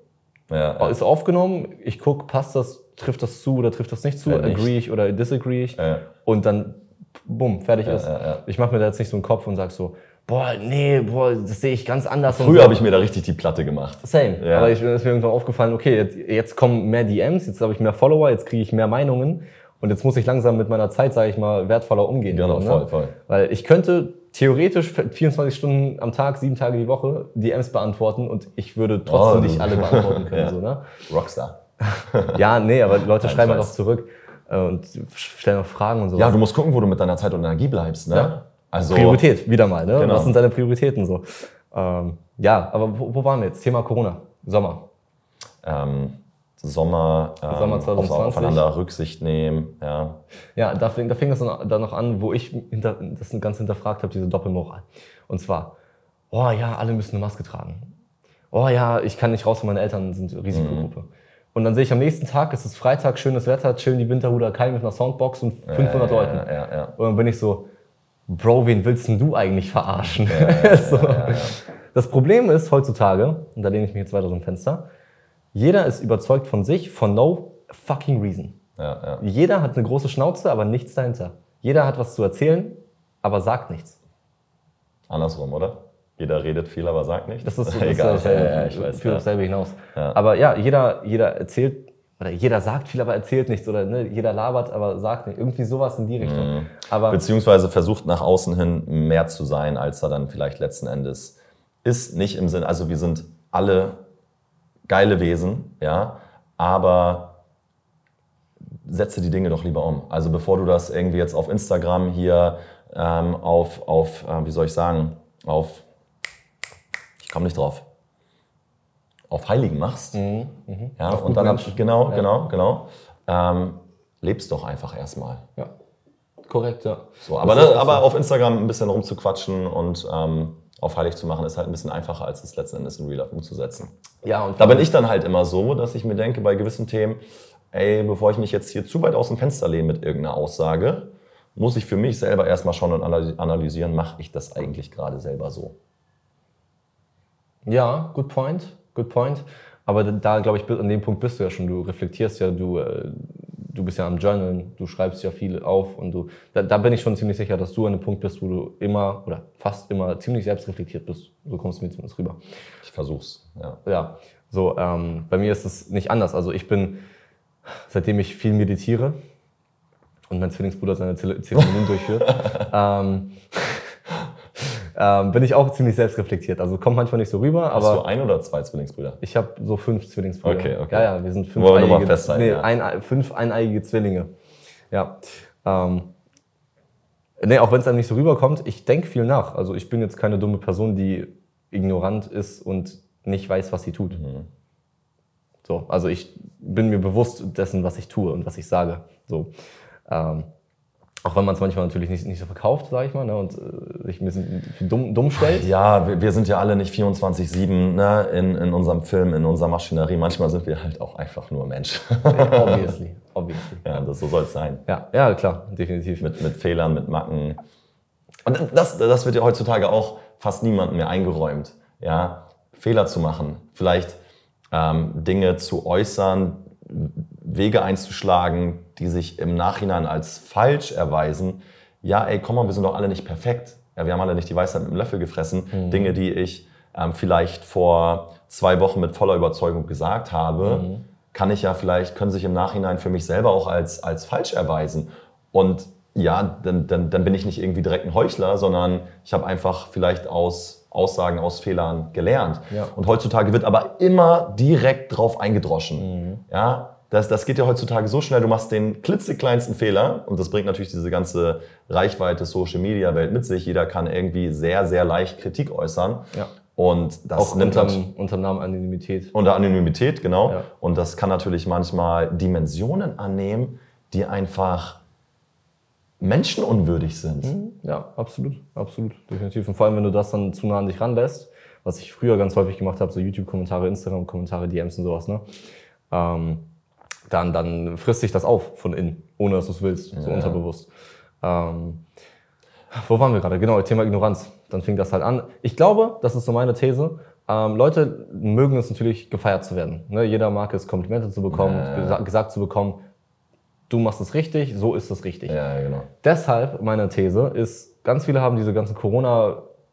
ja, ist aufgenommen, ich guck, passt das, trifft das zu oder trifft das nicht zu, Ja, nicht. agree ich oder disagree ich. Ja. Und dann, bumm, fertig ist. ja, ja. Ich mache mir da jetzt nicht so einen Kopf und sag so, boah, nee, boah, das sehe ich ganz anders. Früher so. habe ich mir da richtig die Platte gemacht. Same. Ja. Aber ich, ist mir irgendwann aufgefallen, okay, jetzt, jetzt kommen mehr DMs, jetzt habe ich mehr Follower, jetzt kriege ich mehr Meinungen und jetzt muss ich langsam mit meiner Zeit, sage ich mal, wertvoller umgehen. Genau, So, voll, voll. Weil ich könnte theoretisch 24 Stunden am Tag, sieben Tage die Woche DMs beantworten und ich würde trotzdem Oh, nicht alle beantworten können. <laughs> Ja. so, ne? Rockstar. Ja, nee, aber Leute Nein, schreiben halt auch zurück äh, und stellen auch Fragen und so. Ja, du musst gucken, wo du mit deiner Zeit und Energie bleibst. Ne? Ja. Also, Priorität, wieder mal. Ne? Genau. Was sind deine Prioritäten so? Ähm, ja, aber wo, wo waren wir jetzt? Thema Corona, Sommer. ähm, Sommer, ähm, Sommer auf, 2020. aufeinander Rücksicht nehmen. Ja. Ja, da fing, da fing das dann noch an, wo ich hinter, das ganz hinterfragt habe, diese Doppelmoral. Und zwar, oh ja, alle müssen eine Maske tragen. Oh ja, ich kann nicht raus, weil meine Eltern sind Risikogruppe. Und dann sehe ich am nächsten Tag, es ist Freitag, schönes Wetter, chillen die Winterhuder Kai mit einer Soundbox und 500 ja, Leuten. Ja, ja. Und dann bin ich so, Bro, wen willst denn du eigentlich verarschen? <laughs> so. Das Problem ist heutzutage, und da lehne ich mich jetzt weiter aus dem Fenster, jeder ist überzeugt von sich, for no fucking reason. ja, ja. Jeder hat eine große Schnauze, aber nichts dahinter. Jeder hat was zu erzählen, aber sagt nichts. Andersrum, oder? Jeder redet viel, aber sagt nichts. Das ist, <laughs> das egal. dasselbe, ja, ich weiß. führt Ja. aufs selbe hinaus. Aber ja, jeder, jeder erzählt oder jeder sagt viel, aber erzählt nichts oder ne, jeder labert, aber sagt nicht. Irgendwie sowas in die Richtung. Mhm. Aber Beziehungsweise versucht nach außen hin mehr zu sein, als er dann vielleicht letzten Endes ist. Nicht im Sinn, also wir sind alle geile Wesen, ja, aber setze die Dinge doch lieber um. Also bevor du das irgendwie jetzt auf Instagram hier ähm, auf, auf äh, wie soll ich sagen, auf, ich komme nicht drauf, auf Heiligen machst, ja, Mhm, Auf und dann, Gutmensch. genau, Ja. genau, genau, ähm, lebst doch einfach erstmal. ja, korrekt, ja. So, aber, auch aber auf Instagram ein bisschen rumzuquatschen und ähm, auf heilig zu machen, ist halt ein bisschen einfacher, als es letzten Endes in Real Life umzusetzen. Ja, und Da bin ich dann halt immer so, dass ich mir denke, bei gewissen Themen, ey, bevor ich mich jetzt hier zu weit aus dem Fenster lehne mit irgendeiner Aussage, muss ich für mich selber erstmal schauen und analy- analysieren, mache ich das eigentlich gerade selber so? Ja, good point, good point. Aber da, glaube ich, an dem Punkt bist du ja schon. Du reflektierst ja, du, äh, du bist ja am Journalen, du schreibst ja viel auf und du, da, da bin ich schon ziemlich sicher, dass du an einem Punkt bist, wo du immer oder fast immer ziemlich selbstreflektiert bist. So kommst du mir zumindest rüber. Ich versuch's, ja. Ja, so, ähm, bei mir ist es nicht anders. Also ich bin, seitdem ich viel meditiere und mein Zwillingsbruder seine Zeremonien <laughs> durchführt, ähm, ähm, bin ich auch ziemlich selbstreflektiert. Also kommt manchmal nicht so rüber, Hast du ein oder zwei Zwillingsbrüder? ich habe so fünf Zwillingsbrüder. Okay, okay. Ja, ja, wir sind fünf Wollen eiige, festhalten, nee, ja. ein, fünf eineigige Zwillinge. Ja. Ähm, nee, auch wenn es einem nicht so rüberkommt, ich denke viel nach. Also ich bin jetzt keine dumme Person, die ignorant ist und nicht weiß, was sie tut. Mhm. So, also ich bin mir bewusst dessen, was ich tue und was ich sage. So. Ähm, auch wenn man es manchmal natürlich nicht, nicht so verkauft, sage ich mal, ne, und äh, sich ein bisschen dumm, dumm stellt. Ja, wir, wir sind ja alle nicht 24-7 ne, in, in unserem Film, in unserer Maschinerie. Manchmal sind wir halt auch einfach nur Mensch. <laughs> obviously, obviously. ja, das, so soll es sein. Ja, ja, klar, definitiv. mit, mit Fehlern, mit Macken. Und das, das wird ja heutzutage auch fast niemandem mehr eingeräumt. Ja? Fehler zu machen, vielleicht ähm, Dinge zu äußern, Wege einzuschlagen, die sich im Nachhinein als falsch erweisen. Ja, ey, komm mal, wir sind doch alle nicht perfekt. Ja, wir haben alle nicht die Weisheit mit dem Löffel gefressen. Dinge, die ich ähm, vielleicht vor zwei Wochen mit voller Überzeugung gesagt habe, kann ich ja vielleicht, können sich im Nachhinein für mich selber auch als, als falsch erweisen. Und ja, dann, dann, dann bin ich nicht irgendwie direkt ein Heuchler, sondern ich habe einfach vielleicht aus Aussagen, aus Fehlern gelernt. Ja. Und heutzutage wird aber immer direkt drauf eingedroschen. Ja, das, das geht ja heutzutage so schnell, du machst den klitzekleinsten Fehler und das bringt natürlich diese ganze Reichweite Social-Media-Welt mit sich. Jeder kann irgendwie sehr, sehr leicht Kritik äußern. Ja. Und das Auch nimmt unterm, unterm Namen Anonymität. unter Anonymität, genau. Ja. Und das kann natürlich manchmal Dimensionen annehmen, die einfach menschenunwürdig sind. Ja, absolut, absolut, definitiv. Und vor allem, wenn du das dann zu nah an dich ranlässt, was ich früher ganz häufig gemacht habe, so YouTube-Kommentare, Instagram-Kommentare, DMs und sowas, ne? Ähm, dann, dann frisst sich das auf von innen, ohne dass du es willst, so Ja. unterbewusst. Ähm, wo waren wir gerade? Genau, Thema Ignoranz. Dann fing das halt an. Ich glaube, das ist so meine These. Ähm, Leute mögen es natürlich, gefeiert zu werden. Ne? Jeder mag es, Komplimente zu bekommen, Ja. gesa gesagt zu bekommen, du machst es richtig, so ist es richtig. Ja, genau. Deshalb meine These ist, ganz viele haben diese ganzen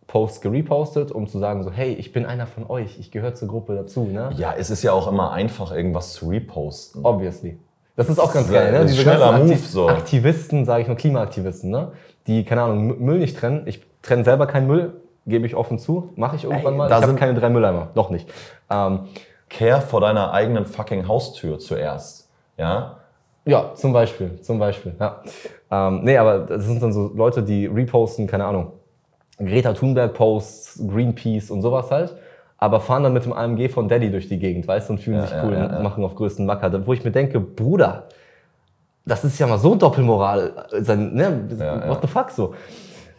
Corona-Posts gerepostet, um zu sagen so, hey, ich bin einer von euch, ich gehöre zur Gruppe dazu, ne? Ja, es ist ja auch immer einfach, irgendwas zu reposten. Obviously. Das ist auch ganz geil, ne? ist schneller ganzen Move, so. Aktivisten, sage ich mal, Klimaaktivisten, ne? Die, keine Ahnung, Müll nicht trennen. Ich trenne selber keinen Müll, gebe ich offen zu. Mache ich irgendwann Ey, mal. da Ich habe sind- keine drei Mülleimer, noch nicht. Ähm, Kehr vor deiner eigenen fucking Haustür zuerst. Ja? Ja, zum Beispiel, zum Beispiel, ja. Ähm, nee, aber das sind dann so Leute, die reposten, keine Ahnung, Greta Thunberg-Posts, Greenpeace und sowas halt, aber fahren dann mit dem AMG von Daddy durch die Gegend, weißt du, und fühlen Ja, sich cool ja, und ja. machen auf größten Macker. Wo ich mir denke, Bruder, das ist ja mal so Doppelmoral, äh, sein, ne? What the fuck so.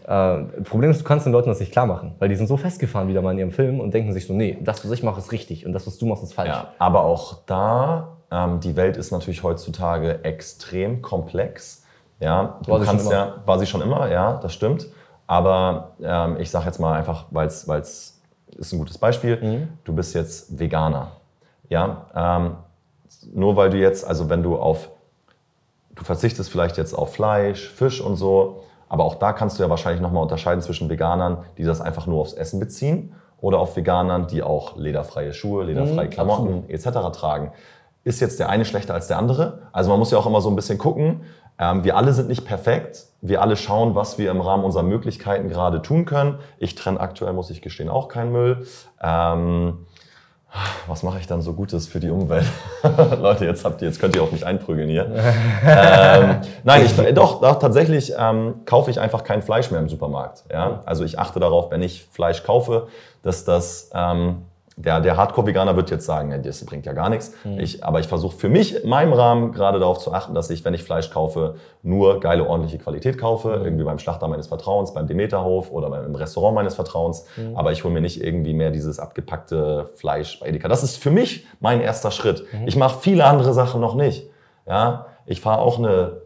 Äh, Problem ist, du kannst den Leuten das nicht klar machen, weil die sind so festgefahren wieder mal in ihrem Film und denken sich so, nee, das, was ich mache, ist richtig und das, was du machst, ist falsch. ja. Aber auch da, ähm, die Welt ist natürlich heutzutage extrem komplex. Ja, du War kannst ja, war sie schon immer, ja, das stimmt. Aber ähm, ich sage jetzt mal einfach, weil es ist ein gutes Beispiel. Mhm. Du bist jetzt Veganer. Ja, ähm, nur weil du jetzt, also wenn du auf du verzichtest vielleicht jetzt auf Fleisch, Fisch und so, aber auch da kannst du ja wahrscheinlich nochmal unterscheiden zwischen Veganern, die das einfach nur aufs Essen beziehen oder auf Veganern, die auch lederfreie Schuhe, lederfreie Mhm, Klamotten etc. tragen. ist jetzt der eine schlechter als der andere? Also man muss ja auch immer so ein bisschen gucken. Ähm, wir alle sind nicht perfekt. Wir alle schauen, was wir im Rahmen unserer Möglichkeiten gerade tun können. Ich trenne aktuell, muss ich gestehen, auch keinen Müll. Ähm, was mache ich dann so Gutes für die Umwelt? <laughs> Leute, jetzt habt ihr, jetzt könnt ihr auf mich einprügeln hier. ähm, nein, ich, doch, doch tatsächlich ähm, kaufe ich einfach kein Fleisch mehr im Supermarkt. Ja? Also ich achte darauf, wenn ich Fleisch kaufe, dass das ähm, der, der Hardcore-Veganer wird jetzt sagen, das bringt ja gar nichts. Mhm. Ich, aber ich versuche für mich in meinem Rahmen gerade darauf zu achten, dass ich, wenn ich Fleisch kaufe, nur geile, ordentliche Qualität kaufe. Mhm. Irgendwie beim Schlachter meines Vertrauens, beim Demeterhof oder beim Restaurant meines Vertrauens. Mhm. Aber ich hole mir nicht irgendwie mehr dieses abgepackte Fleisch bei Edeka. Das ist für mich mein erster Schritt. Mhm. Ich mache viele andere Sachen noch nicht. Ja, ich fahre auch eine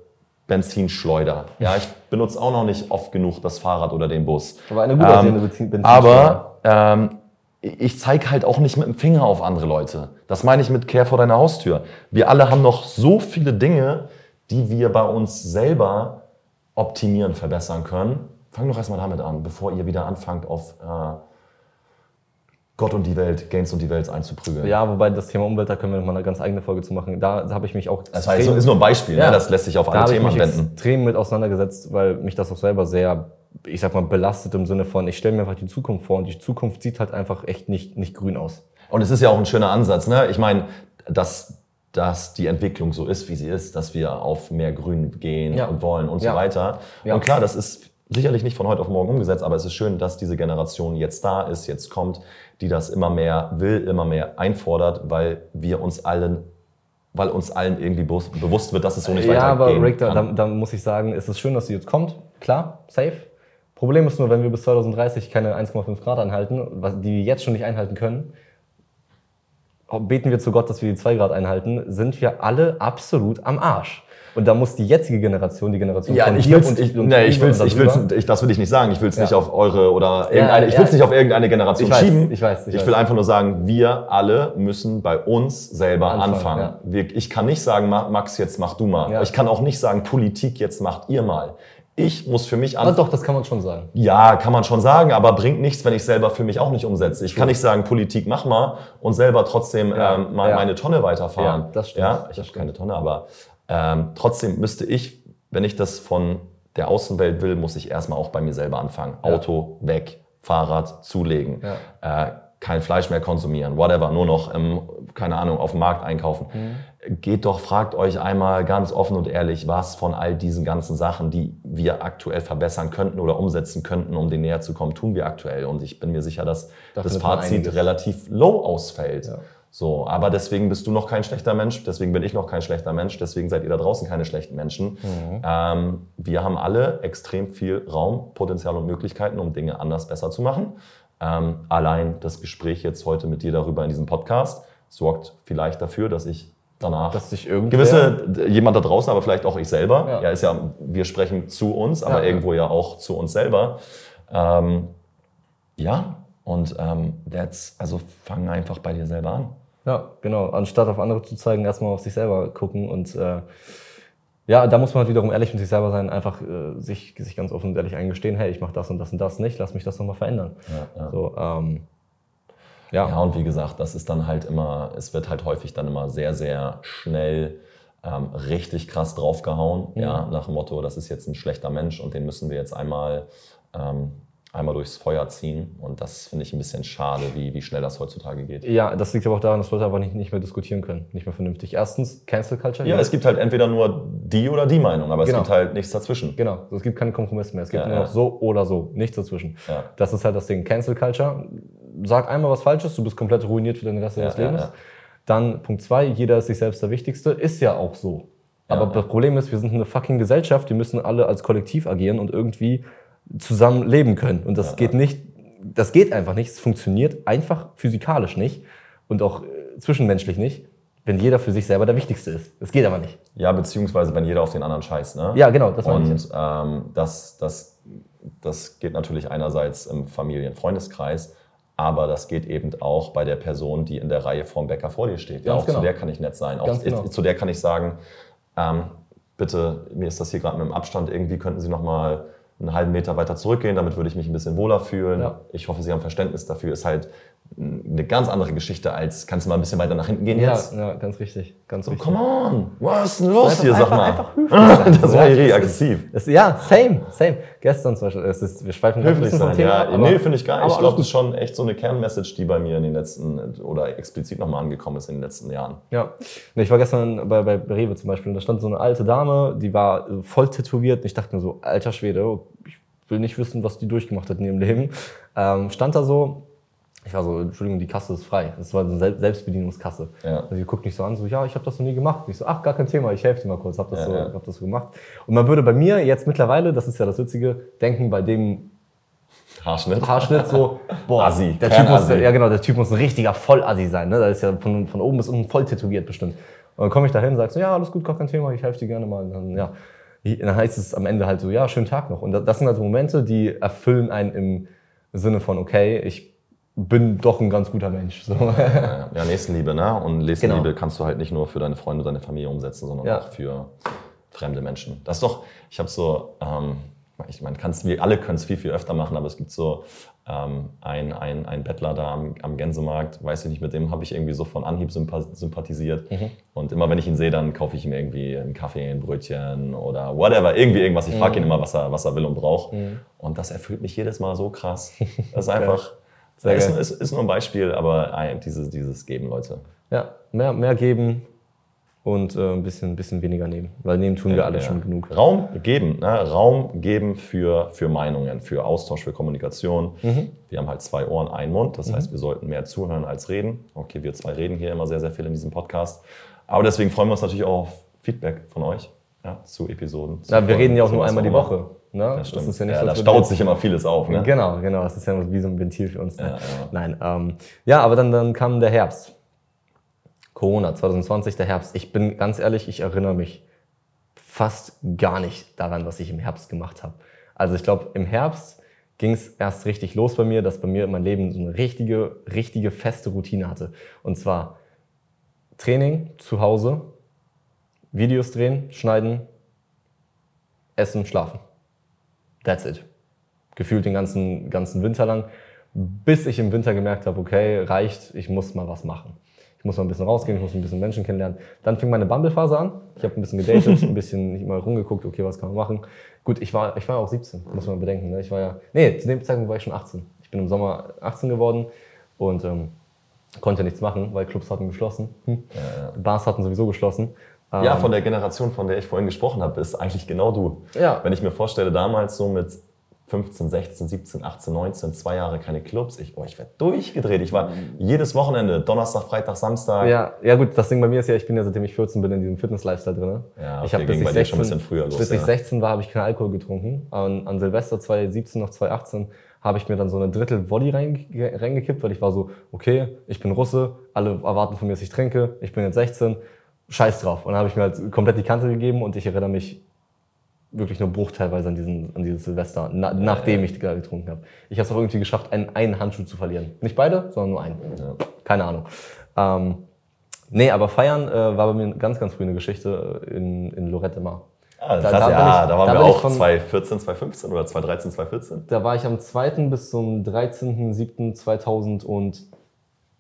Benzinschleuder. Ja, ich benutze auch noch nicht oft genug das Fahrrad oder den Bus. Aber eine gute ähm, Benzinschleuder. Aber ähm, ich zeige halt auch nicht mit dem Finger auf andere Leute. Das meine ich mit Kehr vor deiner Haustür. Wir alle haben noch so viele Dinge, die wir bei uns selber optimieren, verbessern können. Fang doch erstmal damit an, bevor ihr wieder anfangt auf äh, Gott und die Welt, Gains und die Welt einzuprügeln. Ja, wobei das Thema Umwelt, da können wir noch mal eine ganz eigene Folge zu machen. Da habe ich mich auch. Das heißt, ist nur ein Beispiel, ne? ja, ne? das lässt sich auf alle Themen anwenden. Ich mich extrem mit auseinandergesetzt, weil mich das auch selber sehr ich sag mal, belastet im Sinne von, ich stelle mir einfach die Zukunft vor und die Zukunft sieht halt einfach echt nicht, nicht grün aus. Und es ist ja auch ein schöner Ansatz, ne? Ich meine, dass, dass die Entwicklung so ist, wie sie ist, dass wir auf mehr Grün gehen ja. und wollen und ja. so weiter. Ja. Und klar, das ist sicherlich nicht von heute auf morgen umgesetzt, aber es ist schön, dass diese Generation jetzt da ist, jetzt kommt, die das immer mehr will, immer mehr einfordert, weil wir uns allen weil uns allen irgendwie bewusst wird, dass es so nicht ja, weitergehen aber Rick, da, da, da muss ich sagen, es ist schön, dass sie jetzt kommt. Klar, safe. Problem ist nur, wenn wir bis 2030 keine 1,5 Grad einhalten, die wir jetzt schon nicht einhalten können, beten wir zu Gott, dass wir die 2 Grad einhalten, sind wir alle absolut am Arsch. Und da muss die jetzige Generation, die Generation ja, von ich will's, und ich, und nee, ich will's, ich will's, ich, das will ich nicht sagen. Ich will es ja. nicht auf eure oder irgendeine, ja, ich will es nicht auf irgendeine Generation ich weiß, schieben. Ich weiß, ich, ich will einfach nur sagen, wir alle müssen bei uns selber anfangen. anfangen. Wir, ich kann nicht sagen, Max, jetzt mach du mal. Ich kann auch nicht sagen, Politik, jetzt macht ihr mal ich muss für mich an. Also doch, das kann man schon sagen. Ja, kann man schon sagen, aber bringt nichts, wenn ich selber für mich auch nicht umsetze. Ich kann nicht sagen, Politik mach mal und selber trotzdem ja, ähm, mal ja. meine Tonne weiterfahren. Ja, das stimmt. Ja, ich habe keine Tonne, aber ähm, trotzdem müsste ich, wenn ich das von der Außenwelt will, muss ich erstmal auch bei mir selber anfangen. Auto weg, Fahrrad zulegen. Äh, kein Fleisch mehr konsumieren, whatever, nur noch, ähm, keine Ahnung, auf dem Markt einkaufen. Mhm. Geht doch, fragt euch einmal ganz offen und ehrlich, was von all diesen ganzen Sachen, die wir aktuell verbessern könnten oder umsetzen könnten, um dem näher zu kommen, tun wir aktuell. Und ich bin mir sicher, dass das, das Fazit relativ low ausfällt. Ja. So, aber deswegen bist du noch kein schlechter Mensch, deswegen bin ich noch kein schlechter Mensch, deswegen seid ihr da draußen keine schlechten Menschen. Mhm. Ähm, wir haben alle extrem viel Raum, Potenzial und Möglichkeiten, um Dinge anders besser zu machen. Ähm, allein das Gespräch jetzt heute mit dir darüber in diesem Podcast sorgt vielleicht dafür, dass ich danach dass sich gewisse jemand da draußen, aber vielleicht auch ich selber. Ja, ja ist ja wir sprechen zu uns, aber ja, irgendwo ja auch zu uns selber. Ähm, ja, und ähm, that's, also fang einfach bei dir selber an. Ja, genau. Anstatt auf andere zu zeigen, erstmal auf sich selber gucken und äh, ja, da muss man halt wiederum ehrlich mit sich selber sein, einfach äh, sich, sich ganz offen und ehrlich eingestehen, hey, ich mache das und das und das nicht, lass mich das nochmal verändern. Ja, ja. So, ähm, ja. ja, und wie gesagt, das ist dann halt immer, es wird halt häufig dann immer sehr, sehr schnell ähm, richtig krass draufgehauen, mhm. ja, nach dem Motto, das ist jetzt ein schlechter Mensch und den müssen wir jetzt einmal ähm, einmal durchs Feuer ziehen. Und das finde ich ein bisschen schade, wie, wie schnell das heutzutage geht. Ja, das liegt aber auch daran, dass Leute einfach nicht, nicht mehr diskutieren können, nicht mehr vernünftig. Erstens, Cancel Culture. Ja, ja. es gibt halt entweder nur die oder die Meinung, aber genau. es gibt halt nichts dazwischen. Genau, es gibt keine Kompromisse mehr. Es gibt ja, nur noch ja. so oder so, nichts dazwischen. Das ist halt das Ding. Cancel Culture. Sag einmal was Falsches, du bist komplett ruiniert für den Rest deines Lebens. Dann Punkt zwei, jeder ist sich selbst der Wichtigste. Ist ja auch so. Aber das Problem ist, wir sind eine fucking Gesellschaft, wir müssen alle als Kollektiv agieren und irgendwie zusammen leben können. Und das ja, geht nicht, das geht einfach nicht. Es funktioniert einfach physikalisch nicht und auch äh, zwischenmenschlich nicht, wenn jeder für sich selber der Wichtigste ist. Das geht aber nicht. Ja, beziehungsweise wenn jeder auf den anderen scheißt. Ne? Ja, genau, das meine Und ähm, das, das, das geht natürlich einerseits im Familien-Freundeskreis, aber das geht eben auch bei der Person, die in der Reihe vorm Bäcker vor dir steht. Ja, auch genau. zu der kann ich nett sein. Auch genau. zu der kann ich sagen, ähm, bitte, mir ist das hier gerade mit dem Abstand, irgendwie könnten Sie noch mal einen halben Meter weiter zurückgehen, damit würde ich mich ein bisschen wohler fühlen. Ja. Ich hoffe, Sie haben Verständnis dafür. Ist halt eine ganz andere Geschichte als, kannst du mal ein bisschen weiter nach hinten gehen Ja, jetzt? ja, ganz richtig. Ganz So, richtig. come on, was ist denn los Einfach- hier, sag mal. einfach <laughs> höflich sein. das war Ja, richtig es aggressiv. Es, ja, same, same. Gestern zum Beispiel, es ist, wir schweifen Höflich bisschen vom sein, Thema ja. ab, aber- nee, finde ich geil. aber Ich glaube, das ist schon echt so eine Kernmessage, die bei mir in den letzten, oder explizit nochmal angekommen ist in den letzten Jahren. Ja, ich war gestern bei, bei Rewe zum Beispiel und da stand so eine alte Dame, die war äh, voll tätowiert und ich dachte mir so, alter Schwede, ich will nicht wissen, was die durchgemacht hat in ihrem Leben. Ähm, stand da so, ich war so, Entschuldigung, die Kasse ist frei. Das war eine Sel Selbstbedienungskasse. Ja. Also die guckt mich so an, so, ja, ich habe das noch nie gemacht. Ich so, ach, gar kein Thema, ich helfe dir mal kurz, hab das, Ja, so, ja. hab das so gemacht. Und man würde bei mir jetzt mittlerweile, das ist ja das Witzige, denken, bei dem Haarschnitt. Haarschnitt so, <laughs> boah, Assi, der typ, muss, ja genau, der Typ muss ein richtiger Vollassi sein, ne? Der ist ja von, von oben bis unten voll tätowiert bestimmt. Und dann komme ich da hin, sag so, ja, alles gut, gar kein Thema, ich helfe dir gerne mal. Und dann, ja, dann heißt es am Ende halt so, ja, schönen Tag noch. Und das sind also Momente, die erfüllen einen im Sinne von, okay, ich bin doch ein ganz guter Mensch. So. Ja, ja, Nächstenliebe, ne? Und Nächstenliebe Genau. kannst du halt nicht nur für deine Freunde, deine Familie umsetzen, sondern Ja. auch für fremde Menschen. Das ist doch, ich habe so, ähm, ich meine, kannst, wir alle können es viel, viel öfter machen, aber es gibt so ähm, ein, ein, ein Bettler da am, am Gänsemarkt, weiß ich nicht, mit dem habe ich irgendwie so von Anhieb sympa sympathisiert. Mhm. Und immer wenn ich ihn sehe, dann kaufe ich ihm irgendwie einen Kaffee, ein Brötchen oder whatever, irgendwie irgendwas. Ich Mhm. frage ihn immer, was er, was er will und braucht. Und das erfüllt mich jedes Mal so krass. <laughs> Das ist einfach, Sehr ist, ist, ist nur ein Beispiel, aber ein, dieses, dieses Geben, Leute. Ja, mehr, mehr geben und äh, ein bisschen, bisschen weniger nehmen. Weil nehmen tun wir alle Ja. schon genug. Raum geben, ne? Raum geben für, für Meinungen, für Austausch, für Kommunikation. Mhm. Wir haben halt zwei Ohren, einen Mund. Das heißt, wir sollten mehr zuhören als reden. Okay, wir zwei reden hier immer sehr, sehr viel in diesem Podcast. Aber deswegen freuen wir uns natürlich auch auf Feedback von euch ja, zu Episoden. zu Ja, wir reden ja auch nur einmal die. Woche. Ne? Das stimmt. ist ja nicht ja, so, da staut sich immer vieles auf. Ne? Genau, genau. Das ist ja wie so ein Ventil für uns. Ne? Ja, ja. Nein, ähm, ja, aber dann, dann kam der Herbst. Corona 2020, der Herbst. Ich bin ganz ehrlich, ich erinnere mich fast gar nicht daran, was ich im Herbst gemacht habe. Also ich glaube, im Herbst ging es erst richtig los bei mir, dass bei mir mein Leben so eine richtige, richtige feste Routine hatte. Und zwar Training zu Hause, Videos drehen, schneiden, essen, schlafen. That's it. Gefühlt den ganzen, ganzen Winter lang, bis ich im Winter gemerkt habe, okay, reicht, ich muss mal was machen. Ich muss mal ein bisschen rausgehen, ich muss ein bisschen Menschen kennenlernen. Dann fing meine Bumble-Phase an. Ich habe ein bisschen gedatet, ein bisschen <laughs> mal rumgeguckt, okay, was kann man machen. Gut, ich war, ich war auch 17, muss man bedenken. Ne? Ich war ja, nee, zu dem Zeitpunkt war ich schon 18. Ich bin im Sommer 18 geworden und ähm, konnte nichts machen, weil Clubs hatten geschlossen. Hm. Bars hatten sowieso geschlossen. Ja, Ähm, von der Generation, von der ich vorhin gesprochen habe, ist eigentlich genau du. Ja. Wenn ich mir vorstelle, damals so mit 15, 16, 17, 18, 19, zwei Jahre keine Clubs, ich, oh, ich werde durchgedreht. Ich war jedes Wochenende, Donnerstag, Freitag, Samstag. Ja, ja gut, das Ding bei mir ist ja, ich bin ja seitdem ich 14 bin in diesem Fitness-Lifestyle drin. Ja, ich okay, habe bis ich bei dir schon 16, ein bisschen früher los, bis ich ja. 16 war, habe ich keinen Alkohol getrunken. An, an Silvester 2017 noch 2018 habe ich mir dann so eine Drittel reinge reingekippt, weil ich war so, okay, ich bin Russe, alle erwarten von mir, dass ich trinke, ich bin jetzt 16, scheiß drauf. Und dann habe ich mir halt komplett die Kante gegeben und ich erinnere mich wirklich nur bruchteilweise an, diesen, an dieses Silvester, na, nachdem ich gerade getrunken habe. Ich habe es auch irgendwie geschafft, einen, einen Handschuh zu verlieren. Nicht beide, sondern nur einen. Keine Ahnung. Ähm, nee, aber feiern äh, war bei mir ganz, ganz früh eine Geschichte äh, in, in Lorette Mar. Ah, Da- da ja, ich- da waren da wir auch von- 2014, 2015 oder 2013, 2014. Da war ich am 2. bis zum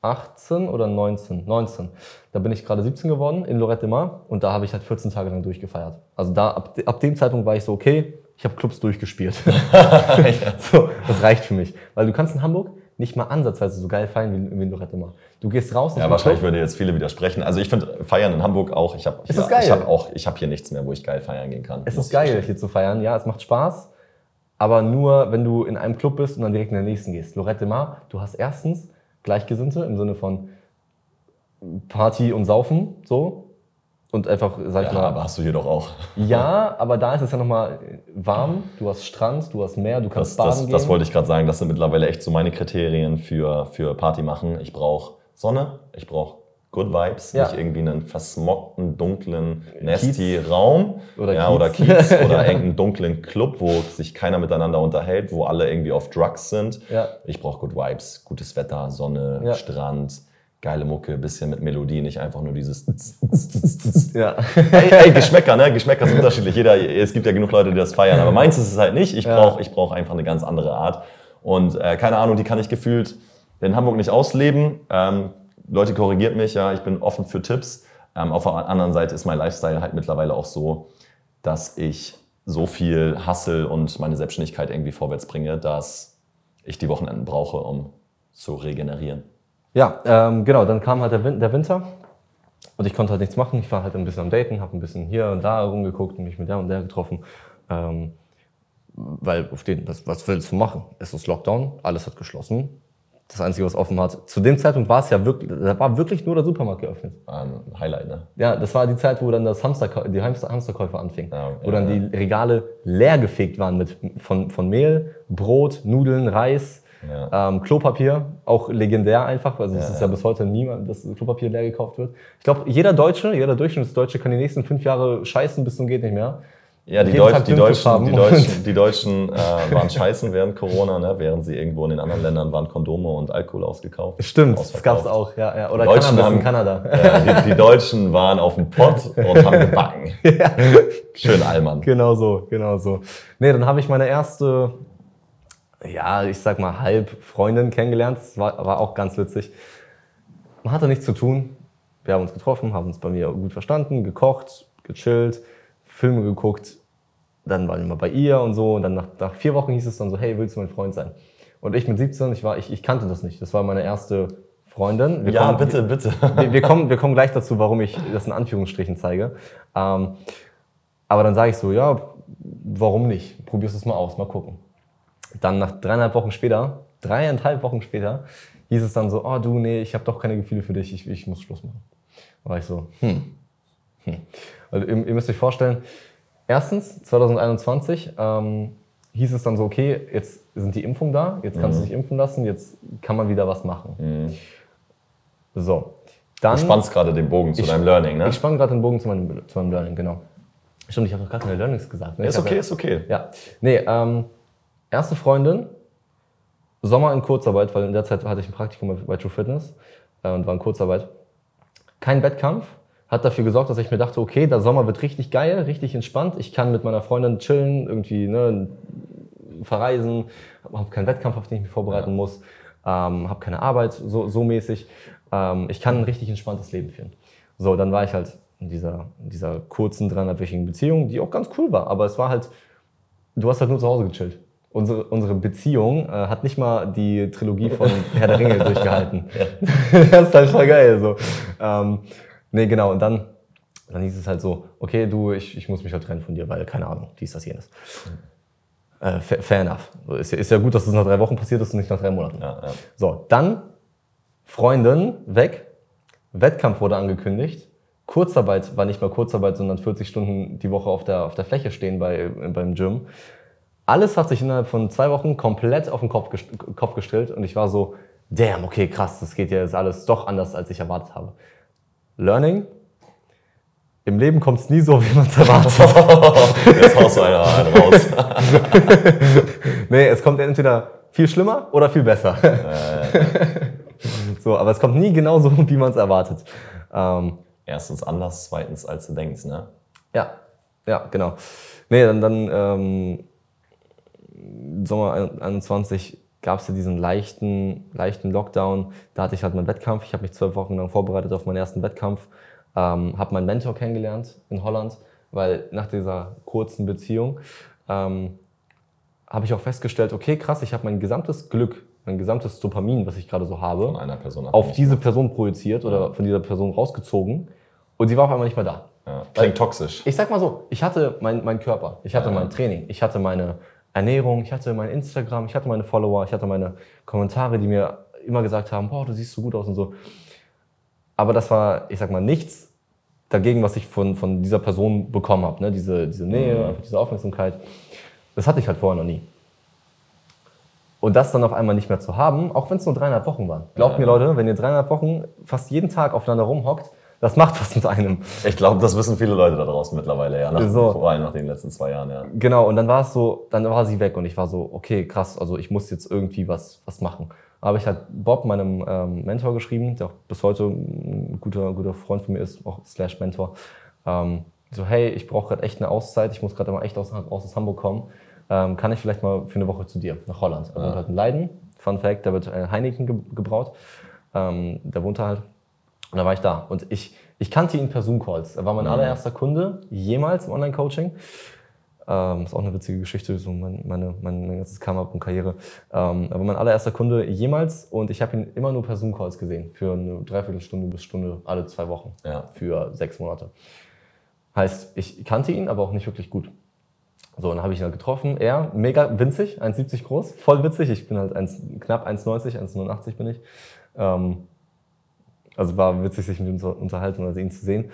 13.07.2018 oder 19? 19. Da bin ich gerade 17 geworden in Lorette Mar und da habe ich halt 14 Tage lang durchgefeiert. Also da, ab, ab dem Zeitpunkt war ich so, okay, ich habe Clubs durchgespielt. <laughs> so, das reicht für mich. Weil du kannst in Hamburg nicht mal ansatzweise so geil feiern wie, wie in Lorette Mar. Du gehst raus aus Ja, wahrscheinlich Club, würde jetzt viele widersprechen. Also ich finde Feiern in Hamburg auch. Ich habe ich hab auch, ich habe hier nichts mehr, wo ich geil feiern gehen kann. Es ist geil, hier zu feiern. Ja, es macht Spaß. Aber nur, wenn du in einem Club bist und dann direkt in den nächsten gehst. Lorette Mar, du hast erstens Gleichgesinnte im Sinne von Party und Saufen, so. Und einfach, sag ich Ja, mal, aber hast du hier doch auch. <laughs> ja, aber da ist es ja nochmal warm. Du hast Strand, du hast Meer, du Das, kannst baden das, gehen. das wollte ich gerade sagen. Das sind mittlerweile echt so meine Kriterien für, für Party machen. Ich brauche Sonne, ich brauche Good Vibes, Ja. nicht irgendwie einen versmockten, dunklen, nasty Raum Oder ja, Kiez. oder Kiez oder <laughs> irgendeinen dunklen Club, wo sich keiner miteinander unterhält, wo alle irgendwie auf Drugs sind. Ja. Ich brauche Good Vibes, gutes Wetter, Sonne, Ja. Strand, geile Mucke, bisschen mit Melodie, nicht einfach nur dieses. <laughs> ja. ey, ey, Geschmäcker, ne? Geschmäcker sind unterschiedlich. Jeder, es gibt ja genug Leute, die das feiern, aber meins ist es halt nicht. Ich brauche ich brauch einfach eine ganz andere Art. Und äh, keine Ahnung, die kann ich gefühlt in Hamburg nicht ausleben. Ähm, Leute korrigiert mich, ja, ich bin offen für Tipps. Ähm, auf der anderen Seite ist mein Lifestyle halt mittlerweile auch so, dass ich so viel Hassel und meine Selbstständigkeit irgendwie vorwärts bringe, dass ich die Wochenenden brauche, um zu regenerieren. Ja, ähm, genau, dann kam halt der, Win der Winter und ich konnte halt nichts machen. Ich war halt ein bisschen am Daten, habe ein bisschen hier und da rumgeguckt und mich mit der und der getroffen. Ähm, weil auf den, was, was willst du machen? Es ist Lockdown, alles hat geschlossen. Das Einzige, was offen hat. Zu dem Zeitpunkt war es ja wirklich, da war wirklich nur der Supermarkt geöffnet. Ein Highlight, ne? Ja, das war die Zeit, wo dann das Hamster, die Hamster, Hamsterkäufe anfingen. Ja, wo dann ja. die Regale leer gefegt waren mit, von, von Mehl, Brot, Nudeln, Reis, Ja. ähm, Klopapier, auch legendär einfach. Also es Ja, ist ja ja. bis heute niemand, dass Klopapier leer gekauft wird. Ich glaube, jeder Deutsche, jeder Durchschnittsdeutsche kann die nächsten fünf Jahre scheißen bis zum geht nicht mehr. Ja, die, Deutsch, die, Deutschen, die Deutschen, die Deutschen äh, waren scheißen während Corona, ne? während sie irgendwo in den anderen Ländern waren Kondome und Alkohol ausgekauft. Stimmt, das gab's auch. Ja, ja. Oder Deutschen Cannabis haben- in Kanada. Ja, die, die Deutschen waren auf dem Pott und haben gebacken. <laughs> Schön Allmann. Genau so, genau so. Nee, dann habe ich meine erste, ja, ich sag mal, halb Freundin kennengelernt. Das war, war auch ganz witzig. Man hatte nichts zu tun. Wir haben uns getroffen, haben uns bei mir gut verstanden, gekocht, gechillt, Filme geguckt. Dann waren wir mal bei ihr und so. Und dann nach, nach vier Wochen hieß es dann so, hey, willst du mein Freund sein? Und ich mit 17, ich, war, ich, ich kannte das nicht. Das war meine erste Freundin. Wir Ja, kommen- bitte, bitte. <laughs> wir, wir, kommen, wir kommen gleich dazu, warum ich das in Anführungsstrichen zeige. Ähm, aber dann sage ich so, ja, warum nicht? Probier's es mal aus, mal gucken. Dann nach dreieinhalb Wochen später, dreieinhalb Wochen später, hieß es dann so, oh du, nee, ich habe doch keine Gefühle für dich, ich, ich muss Schluss machen. Da war ich so, hm, hm. Also ihr, ihr müsst euch vorstellen, erstens, 2021 ähm, hieß es dann so, okay, jetzt sind die Impfungen da, jetzt kannst du dich impfen lassen, jetzt kann man wieder was machen. So, dann... Du spannst gerade den Bogen zu Ich- deinem Learning, ne? Ich spann gerade den Bogen zu meinem, zu meinem Learning, genau. Stimmt, ich habe noch gar keine Learnings gesagt. Ne? Ist okay, ja, ist okay. Ja. Nee, ähm, erste Freundin, Sommer in Kurzarbeit, weil in der Zeit hatte ich ein Praktikum bei- bei True Fitness äh, und war in Kurzarbeit. Kein Wettkampf, hat dafür gesorgt, dass ich mir dachte, okay, der Sommer wird richtig geil, richtig entspannt. Ich kann mit meiner Freundin chillen, irgendwie ne, verreisen, habe keinen Wettkampf, auf den ich mich vorbereiten Ja. muss, ähm, habe keine Arbeit, so, so mäßig. Ähm, ich kann ein richtig entspanntes Leben führen. So, dann war ich halt in dieser, in dieser kurzen, dreieinhalbwöchigen Beziehung, die auch ganz cool war, aber es war halt, du hast halt nur zu Hause gechillt. Unsere, unsere Beziehung äh, hat nicht mal die Trilogie von <laughs> Herr der Ringe durchgehalten. <laughs> das ist halt voll geil. So. Ähm, nee, genau. Und dann, dann hieß es halt so, okay, du, ich, ich muss mich halt trennen von dir, weil, keine Ahnung, dies, das, jenes. Äh, fair, fair enough. Ist, ja- ist ja gut, dass das nach drei Wochen passiert ist und nicht nach drei Monaten. Ja, ja. So, dann Freundin weg, Wettkampf wurde angekündigt. Kurzarbeit war nicht mal Kurzarbeit, sondern 40 Stunden die Woche auf der, auf der Fläche stehen bei, beim Gym. Alles hat sich innerhalb von zwei Wochen komplett auf den Kopf, gest Kopf gestellt und ich war so, damn, okay, krass, das geht ja jetzt alles doch anders, als ich erwartet habe. Learning. Im Leben kommt es nie so, <laughs> wie man es erwartet. Jetzt haust du einer raus. <laughs> nee, es kommt entweder viel schlimmer oder viel besser. so, aber es kommt nie genau so, wie man es erwartet. Ähm, Erstens anders, zweitens als du denkst, ne? Ja, ja, genau. Nee, dann, dann ähm, Sommer 21 gab es ja diesen leichten, leichten Lockdown. Da hatte ich halt meinen Wettkampf. Ich habe mich zwölf Wochen lang vorbereitet auf meinen ersten Wettkampf. Ähm, habe meinen Mentor kennengelernt in Holland, weil nach dieser kurzen Beziehung ähm, habe ich auch festgestellt, okay, krass, ich habe mein gesamtes Glück, mein gesamtes Dopamin, was ich gerade so habe, Von einer Person auf diese Person projiziert oder von dieser Person rausgezogen und sie war auf einmal nicht mehr da. Ja. Klingt toxisch. Ich sag mal so, ich hatte meinen mein Körper, ich hatte Ja. mein Training, ich hatte meine Ernährung, ich hatte mein Instagram, ich hatte meine Follower, ich hatte meine Kommentare, die mir immer gesagt haben, boah, du siehst so gut aus und so. Aber das war, ich sag mal, nichts dagegen, was ich von, von dieser Person bekommen habe. Ne? Diese, diese Nähe, Mhm. diese Aufmerksamkeit. Das hatte ich halt vorher noch nie. Und das dann auf einmal nicht mehr zu haben, auch wenn es nur dreieinhalb Wochen waren. Glaubt Ja. mir, Leute, wenn ihr dreieinhalb Wochen fast jeden Tag aufeinander rumhockt, das macht was mit einem. Ich glaube, das wissen viele Leute da draußen mittlerweile, ja. Nach, So. Vor allem nach den letzten zwei Jahren, ja. Genau, und dann war es so, dann war sie weg und ich war so, okay, krass, also ich muss jetzt irgendwie was, was machen. Da habe ich halt Bob, meinem ähm, Mentor, geschrieben, der auch bis heute ein guter, guter Freund von mir ist, auch slash Mentor. Ähm, so, hey, ich brauche gerade echt eine Auszeit, ich muss gerade mal echt aus, aus Hamburg kommen. ähm, kann ich vielleicht mal für eine Woche zu dir nach Holland. Er wohnt halt in Leiden. Fun Fact, da wird äh, Heineken ge gebraut. Ähm, der wohnt da halt. Und da war ich da. Und ich, ich kannte ihn per Zoom-Calls. Er war mein allererster Kunde jemals im Online-Coaching. Ähm, ist auch eine witzige Geschichte, so mein, meine, mein, ganzes Come-Up und Karriere. Ähm, er war mein allererster Kunde jemals und ich habe ihn immer nur per Zoom-Calls gesehen. Für eine Dreiviertelstunde bis Stunde alle zwei Wochen. Ja. Für sechs Monate. Heißt, ich kannte ihn, aber auch nicht wirklich gut. So, dann habe ich ihn halt getroffen. Er, mega winzig, 1,70 groß, voll witzig. Ich bin halt 1, knapp 1,90, 1,89 bin ich. Ähm, also war witzig, sich mit ihm zu unterhalten oder ihn zu sehen.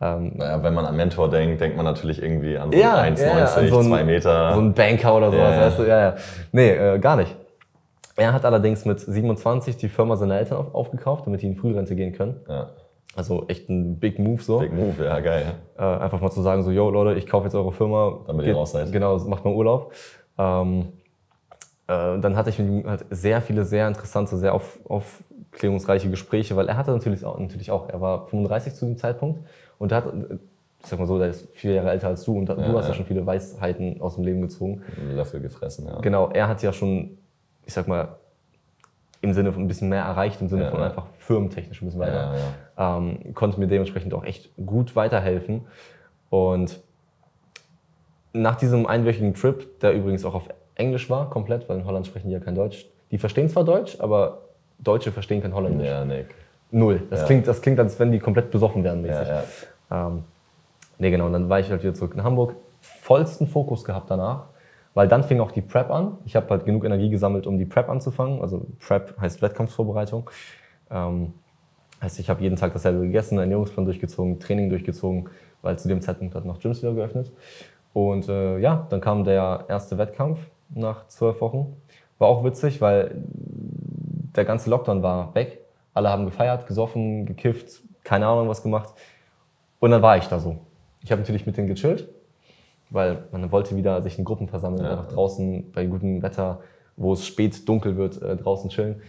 Ähm, Naja, wenn man an Mentor denkt, denkt man natürlich irgendwie an so Ja, einen ja, ja, 1,90, an so einen- 2 Meter. so ein Banker oder sowas, Ja, ja. weißt du? Ja, ja. Nee, äh, gar nicht. Er hat allerdings mit 27 die Firma seiner Eltern auf, aufgekauft, damit die in Frührente gehen können. ja, Also echt ein Big Move so. Big Move, ja, geil. Äh, einfach mal zu sagen, so, yo Leute, ich kaufe jetzt eure Firma. Damit ihr raus seid. Genau, macht mal Urlaub. Ähm, äh, dann hatte ich mit ihm halt sehr viele, sehr interessante, sehr auf, aufklärungsreiche Gespräche, weil er hatte natürlich auch, natürlich auch, er war 35 zu dem Zeitpunkt und er hat, ich sag mal so, der ist vier Jahre älter als du und da, du hast ja ja. schon viele Weisheiten aus dem Leben gezogen. Löffel gefressen, ja. Genau, er hat ja schon, ich sag mal, im Sinne von ein bisschen mehr erreicht, im Sinne Ja, von ja. einfach firmentechnisch ein bisschen weiter. Ja, Ähm, konnte mir dementsprechend auch echt gut weiterhelfen. Und nach diesem einwöchigen Trip, der übrigens auch auf Englisch war, komplett, weil in Holland sprechen die ja kein Deutsch. Die verstehen zwar Deutsch, aber Deutsche verstehen kein Holländisch. Ja, Nick. Null. Das, Ja. klingt, das klingt, als wenn die komplett besoffen wären, Ja, mäßig. ja. Ähm, nee, genau. Und dann war ich halt wieder zurück in Hamburg. Vollsten Fokus gehabt danach, weil dann fing auch die Prep an. Ich habe halt genug Energie gesammelt, um die Prep anzufangen. Also Prep heißt Wettkampfvorbereitung. Ähm, heißt, ich habe jeden Tag dasselbe gegessen, Ernährungsplan durchgezogen, Training durchgezogen, weil zu dem Zeitpunkt hat noch Gyms wieder geöffnet. Und äh, ja, dann kam der erste Wettkampf nach zwölf Wochen. War auch witzig, weil der ganze Lockdown war weg. Alle haben gefeiert, gesoffen, gekifft, keine Ahnung was gemacht. Und dann war ich da so. Ich habe natürlich mit denen gechillt, weil man wollte wieder sich in Gruppen versammeln, Ja. einfach draußen bei gutem Wetter, wo es spät dunkel wird, äh, draußen chillen.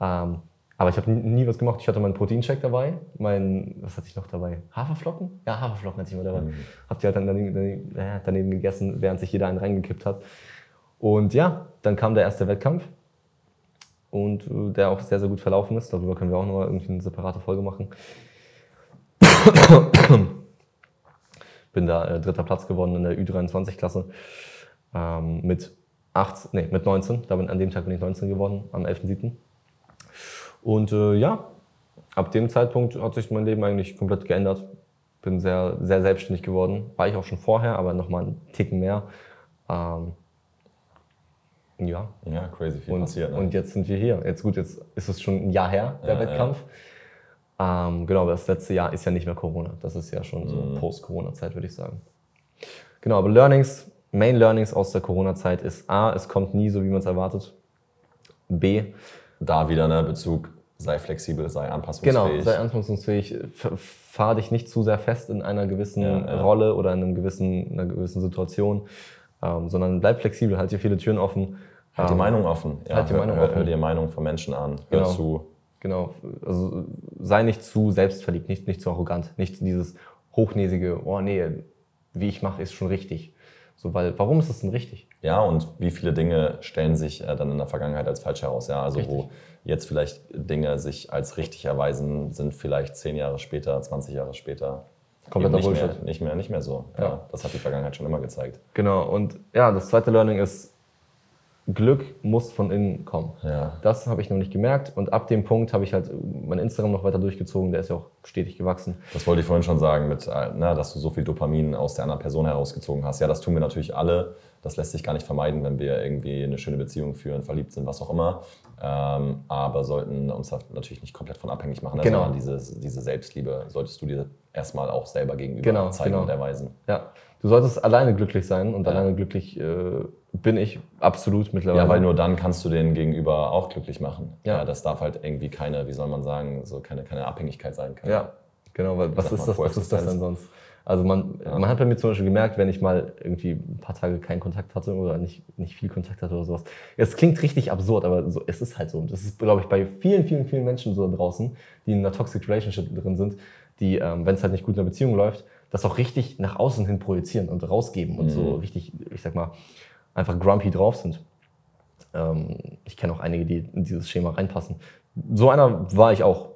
Ähm, aber ich habe nie, was gemacht. Ich hatte meinen Proteincheck dabei, mein, was hatte ich noch dabei? Haferflocken? Ja, Haferflocken hatte ich immer dabei. Mhm. Hab die halt dann daneben, daneben, daneben gegessen, während sich jeder einen reingekippt hat. Und ja, dann kam der erste Wettkampf und äh, der auch sehr, sehr gut verlaufen ist. Darüber können wir auch noch mal irgendwie eine separate Folge machen. <coughs> Bin da äh, dritter Platz geworden in der Ü23-Klasse ähm, mit, 18, nee, mit 19. Da bin, an dem Tag bin ich 19 geworden, am 11.07. Und äh, ja, ab dem Zeitpunkt hat sich mein Leben eigentlich komplett geändert. Bin sehr, sehr selbstständig geworden. War ich auch schon vorher, aber nochmal einen Ticken mehr. Ähm, ja, Ja, crazy viel und, passiert. Ne? und jetzt sind wir hier. Jetzt gut, jetzt ist es schon ein Jahr her, der Ja, Wettkampf. Ähm, genau, aber das letzte Jahr ist ja nicht mehr Corona. Das ist ja schon so Mhm. Post-Corona-Zeit, würde ich sagen. Genau, aber Learnings, Main Learnings aus der Corona-Zeit ist A, es kommt nie so, wie man es erwartet. B, da wieder ne Bezug, sei flexibel, sei genau, anpassungsfähig. sei anpassungsfähig, fahr dich nicht zu sehr fest in einer gewissen Ja, ja. Rolle oder in einem gewissen, einer gewissen Situation, ähm, sondern bleib flexibel, halt dir viele Türen offen. halt die Ähm, Meinung offen. Ja, halt die hör, Meinung hör, offen. hör dir Meinung von Menschen an. Hör Genau. zu. Genau, also sei nicht zu selbstverliebt, nicht, nicht zu arrogant, nicht dieses hochnäsige, oh nee, wie ich mache, ist schon richtig. So, weil, warum ist das denn richtig? Ja, und wie viele Dinge stellen sich äh, dann in der Vergangenheit als falsch heraus? Ja, also wo Richtig. jetzt vielleicht Dinge sich als richtig erweisen, sind vielleicht zehn Jahre später, 20 Jahre später Kompletter nicht mehr, Bullshit. nicht mehr, nicht mehr so. Ja. Ja. das hat die Vergangenheit schon immer gezeigt. Genau, und ja, das zweite Learning ist, Glück muss von innen kommen. Ja. Das habe ich noch nicht gemerkt und ab dem Punkt habe ich halt mein Instagram noch weiter durchgezogen, der ist ja auch stetig gewachsen. Das wollte ich vorhin schon sagen, mit, äh, na, dass du so viel Dopamin aus der anderen Person herausgezogen hast. Ja, das tun wir natürlich alle. Das lässt sich gar nicht vermeiden, wenn wir irgendwie eine schöne Beziehung führen, verliebt sind, was auch immer. Ähm, aber sollten uns das natürlich nicht komplett von abhängig machen. Genau. Sondern diese, diese Selbstliebe solltest du dir erstmal auch selber gegenüber Genau, zeigen genau. und erweisen. Ja, du solltest alleine glücklich sein und Ja. alleine glücklich äh, bin ich absolut mittlerweile. Ja, weil nur dann kannst du den Gegenüber auch glücklich machen. Ja. das darf halt irgendwie keine, wie soll man sagen, so keine, keine Abhängigkeit sein. Keine, Ja, genau, weil was ist das, was ist das denn sonst? Also man, man hat bei mir zum Beispiel gemerkt, wenn ich mal irgendwie ein paar Tage keinen Kontakt hatte oder nicht, nicht viel Kontakt hatte oder sowas. Es klingt richtig absurd, aber so, es ist halt so. Und das ist, glaube ich, bei vielen, vielen, vielen Menschen so da draußen, die in einer Toxic Relationship drin sind, die, ähm, wenn es halt nicht gut in der Beziehung läuft, das auch richtig nach außen hin projizieren und rausgeben und so richtig, ich sag mal, einfach grumpy drauf sind. Ähm, ich kenne auch einige, die in dieses Schema reinpassen. So einer war ich auch.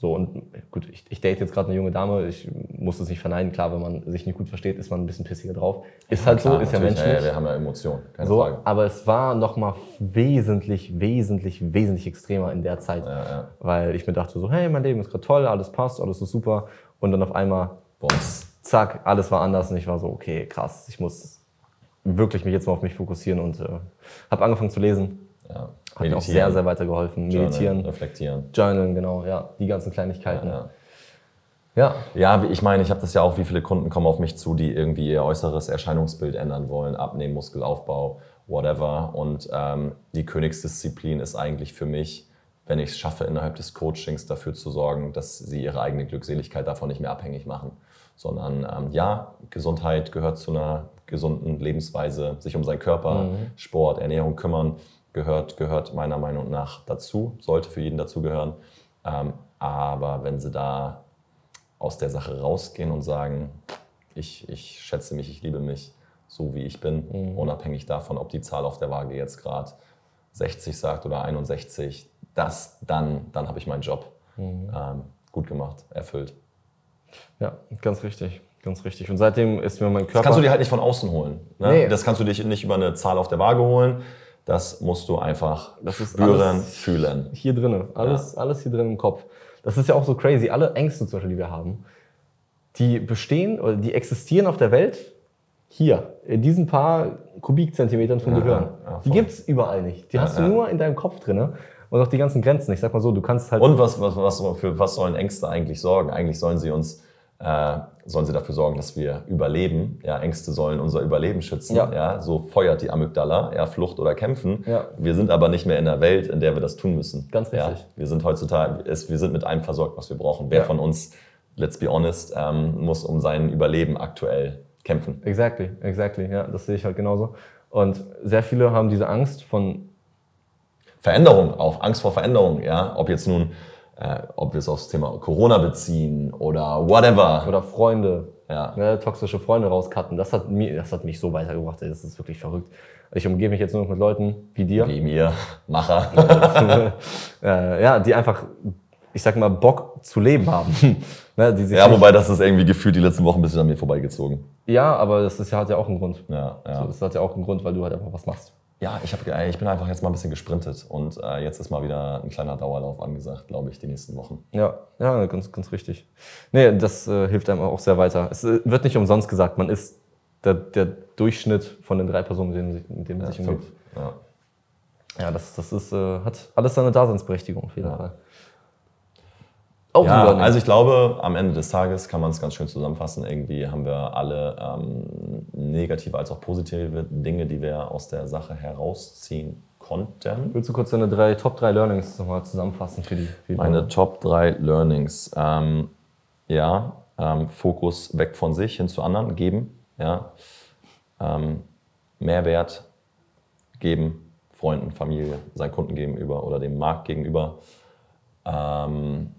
So, und gut, ich, ich date jetzt gerade eine junge Dame, ich muss es nicht verneinen. Klar, wenn man sich nicht gut versteht, ist man ein bisschen pissiger drauf. Ist halt Klar, so, ist ja menschlich. Ja, wir haben ja Emotionen, keine So, Frage. aber es war nochmal wesentlich, wesentlich, wesentlich extremer in der Zeit, Ja, ja. weil ich mir dachte so, hey, mein Leben ist gerade toll, alles passt, alles ist super und dann auf einmal, Bums. zack, alles war anders und ich war so, okay, krass, ich muss wirklich mich jetzt mal auf mich fokussieren und äh, habe angefangen zu lesen, Ja. Hat mir auch sehr, sehr weitergeholfen, meditieren, Journalen, reflektieren. journalen, genau, ja, die ganzen Kleinigkeiten, Ja. ja, Ja, wie- ich meine, ich habe das ja auch, wie viele Kunden kommen auf mich zu, die irgendwie ihr äußeres Erscheinungsbild ändern wollen, abnehmen, Muskelaufbau, whatever. Und ähm, die Königsdisziplin ist eigentlich für mich, wenn ich es schaffe, innerhalb des Coachings dafür zu sorgen, dass sie ihre eigene Glückseligkeit davon nicht mehr abhängig machen. Sondern ähm, ja, Gesundheit gehört zu einer gesunden Lebensweise, sich um seinen Körper, Sport, Ernährung kümmern, gehört, gehört meiner Meinung nach dazu, sollte für jeden dazugehören. Ähm, aber wenn sie da aus der Sache rausgehen und sagen, ich, ich schätze mich, ich liebe mich so, wie ich bin, unabhängig davon, ob die Zahl auf der Waage jetzt gerade 60 sagt oder 61, das, dann, dann habe ich meinen Job ähm, gut gemacht, erfüllt. ja, ganz richtig, ganz richtig und seitdem ist mir mein Körper... Das kannst du dir halt nicht von außen holen. Ne? Nee. Das kannst du dich nicht über eine Zahl auf der Waage holen. Das musst du einfach Das ist spüren, fühlen. hier drinne, alles, alles hier drin im Kopf. Das ist ja auch so crazy. Alle Ängste, zum Beispiel, die wir haben, die bestehen oder die existieren auf der Welt hier, in diesen paar Kubikzentimetern von Ja, Gehirn. ja, ja, die gibt's überall nicht. Die hast ja. du nur in deinem Kopf drinne und auch die ganzen Grenzen. Ich sag mal so, du kannst halt. Und was, was, was, für was sollen Ängste eigentlich sorgen? Eigentlich sollen sie uns, äh, sollen sie dafür sorgen, dass wir überleben. Ja, Ängste sollen unser Überleben schützen. Ja. Ja. so feuert die Amygdala, ja, Flucht oder Kämpfen. Ja. Wir sind aber nicht mehr in der Welt, in der wir das tun müssen. Ganz Ja, richtig. wir sind heutzutage, es, wir sind mit allem versorgt, was wir brauchen. Wer Ja. von uns, let's be honest, ähm, muss um sein Überleben aktuell kämpfen? Exactly, exactly. Ja, das sehe ich halt genauso. Und sehr viele haben diese Angst von Veränderung, auch Angst vor Veränderung, ja, ob jetzt nun, äh, ob wir es aufs Thema Corona beziehen oder whatever. oder Freunde, Ja. ne, toxische Freunde rauscutten. Das hat, mir, das hat mich so weitergebracht. Ey, das ist wirklich verrückt. Ich umgebe mich jetzt nur noch mit Leuten wie dir. Wie mir, <laughs> Macher. <laughs> äh, ja, die einfach, ich sag mal, Bock zu leben haben. <laughs> ne, die sich Ja, wobei das ist irgendwie gefühlt die letzten Wochen ein bisschen an mir vorbeigezogen. ja, aber das ist ja, hat ja auch einen Grund. Ja, So, ja. das hat ja auch einen Grund, weil du halt einfach was machst. Ja ich, hab, äh, ich bin einfach jetzt mal ein bisschen gesprintet und äh, jetzt ist mal wieder ein kleiner Dauerlauf angesagt, glaube ich, die nächsten Wochen. Ja, ja, ganz, ganz richtig. Nee, das äh, hilft einem auch sehr weiter. Es äh, wird nicht umsonst gesagt, man ist der, der Durchschnitt von den drei Personen, mit denen, sich- mit denen man Ja, sich umgibt. Ja. Ja, das, das ist, äh, hat alles seine Daseinsberechtigung auf jeden Fall. Auch Ja, Learning. also ich glaube, am Ende des Tages kann man es ganz schön zusammenfassen. Irgendwie haben wir alle ähm, negative als auch positive Dinge, die wir aus der Sache herausziehen konnten. Willst du kurz deine drei, Top 3 Learnings nochmal zusammenfassen für die, für die Meine Top 3 Learnings. Ähm, ja, ähm, Fokus weg von sich hin zu anderen, geben. Ja. Ähm, Mehrwert geben, Freunden, Familie, seinen Kunden gegenüber oder dem Markt gegenüber. Ähm,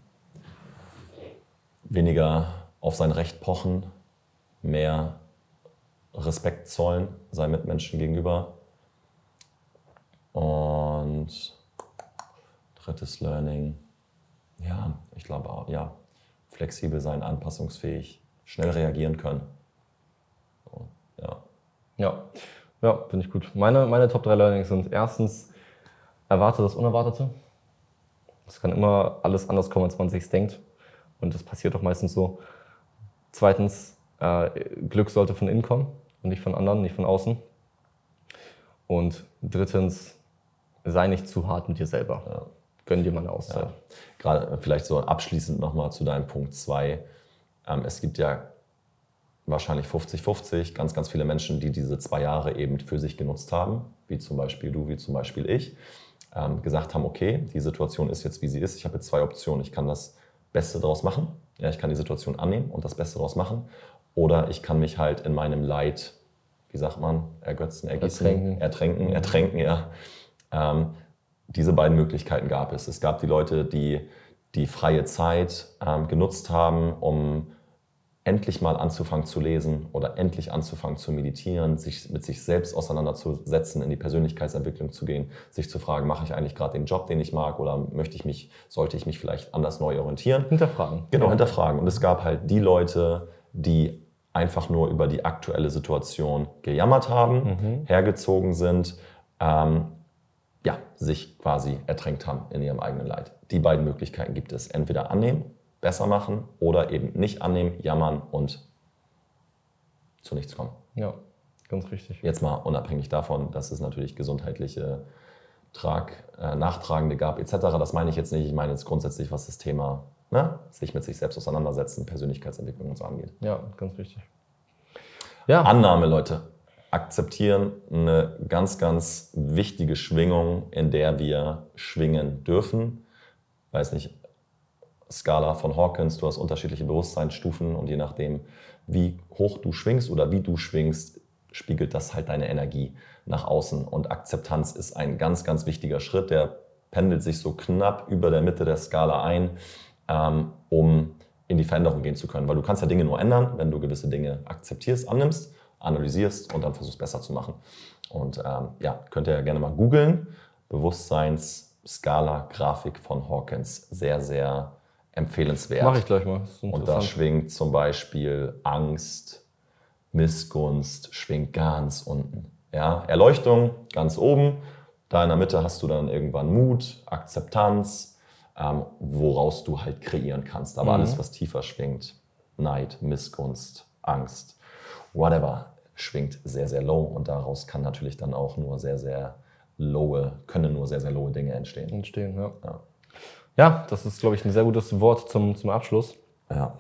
weniger auf sein Recht pochen, mehr Respekt zollen seinen Mitmenschen gegenüber. Und drittes Learning, ja, ich glaube auch, ja, flexibel sein, anpassungsfähig, schnell reagieren können. So, ja. Ja, ja finde ich gut. Meine, meine Top 3 Learnings sind erstens, erwarte das Unerwartete. Es kann immer alles anders kommen, als man sich denkt. Und das passiert auch meistens so. Zweitens, äh, Glück sollte von innen kommen und nicht von anderen, nicht von außen. Und drittens, sei nicht zu hart mit dir selber. Ja. Gönn dir mal eine Auszeit. Ja. Gerade vielleicht so abschließend nochmal zu deinem Punkt 2. Ähm, es gibt ja wahrscheinlich 50-50, ganz, ganz viele Menschen, die diese zwei Jahre eben für sich genutzt haben, wie zum Beispiel du, wie zum Beispiel ich, ähm, gesagt haben, okay, die Situation ist jetzt, wie sie ist. Ich habe jetzt zwei Optionen. Ich kann das Beste daraus machen. Ja, ich kann die Situation annehmen und das Beste daraus machen. Oder ich kann mich halt in meinem Leid, wie sagt man, ergötzen, ergießen, Ertränken. ertränken, ertränken, ja. Ähm, diese beiden Möglichkeiten gab es. Es gab die Leute, die die freie Zeit ähm, genutzt haben, um endlich mal anzufangen zu lesen oder endlich anzufangen zu meditieren, sich mit sich selbst auseinanderzusetzen, in die Persönlichkeitsentwicklung zu gehen, sich zu fragen, mache ich eigentlich gerade den Job, den ich mag oder möchte ich mich, sollte ich mich vielleicht anders neu orientieren? Hinterfragen. Genau, Ja. hinterfragen. Und es gab halt die Leute, die einfach nur über die aktuelle Situation gejammert haben, hergezogen sind, ähm, ja, sich quasi ertränkt haben in ihrem eigenen Leid. Die beiden Möglichkeiten gibt es. Entweder annehmen, besser machen oder eben nicht annehmen, jammern und zu nichts kommen. Ja, ganz richtig. Jetzt mal unabhängig davon, dass es natürlich gesundheitliche Trag, äh, Nachtragende gab etc. Das meine ich jetzt nicht. Ich meine jetzt grundsätzlich, was das Thema ne, sich mit sich selbst auseinandersetzen, Persönlichkeitsentwicklung und so angeht. Ja, ganz richtig. Ja, Annahme, Leute. Akzeptieren eine ganz, ganz wichtige Schwingung, in der wir schwingen dürfen. Weiß nicht, Skala von Hawkins, du hast unterschiedliche Bewusstseinsstufen und je nachdem, wie hoch du schwingst oder wie du schwingst, spiegelt das halt deine Energie nach außen. Und Akzeptanz ist ein ganz, ganz wichtiger Schritt, der pendelt sich so knapp über der Mitte der Skala ein, ähm, um in die Veränderung gehen zu können. Weil du kannst ja Dinge nur ändern, wenn du gewisse Dinge akzeptierst, annimmst, analysierst und dann versuchst besser zu machen. Und ähm, ja, könnt ihr ja gerne mal googeln. Bewusstseins-Skala-Grafik von Hawkins. Sehr, sehr empfehlenswert. mache ich gleich mal. Und da schwingt zum Beispiel Angst, Missgunst, schwingt ganz unten. Ja, Erleuchtung ganz oben. Da in der Mitte hast du dann irgendwann Mut, Akzeptanz, ähm, woraus du halt kreieren kannst. Aber alles, was tiefer schwingt, Neid, Missgunst, Angst, whatever, schwingt sehr, sehr low. Und daraus kann natürlich dann auch nur sehr, sehr lowe, können nur sehr, sehr lowe Dinge entstehen. entstehen. Ja. Ja. Ja, das ist, glaube ich, ein sehr gutes Wort zum, zum Abschluss. Ja.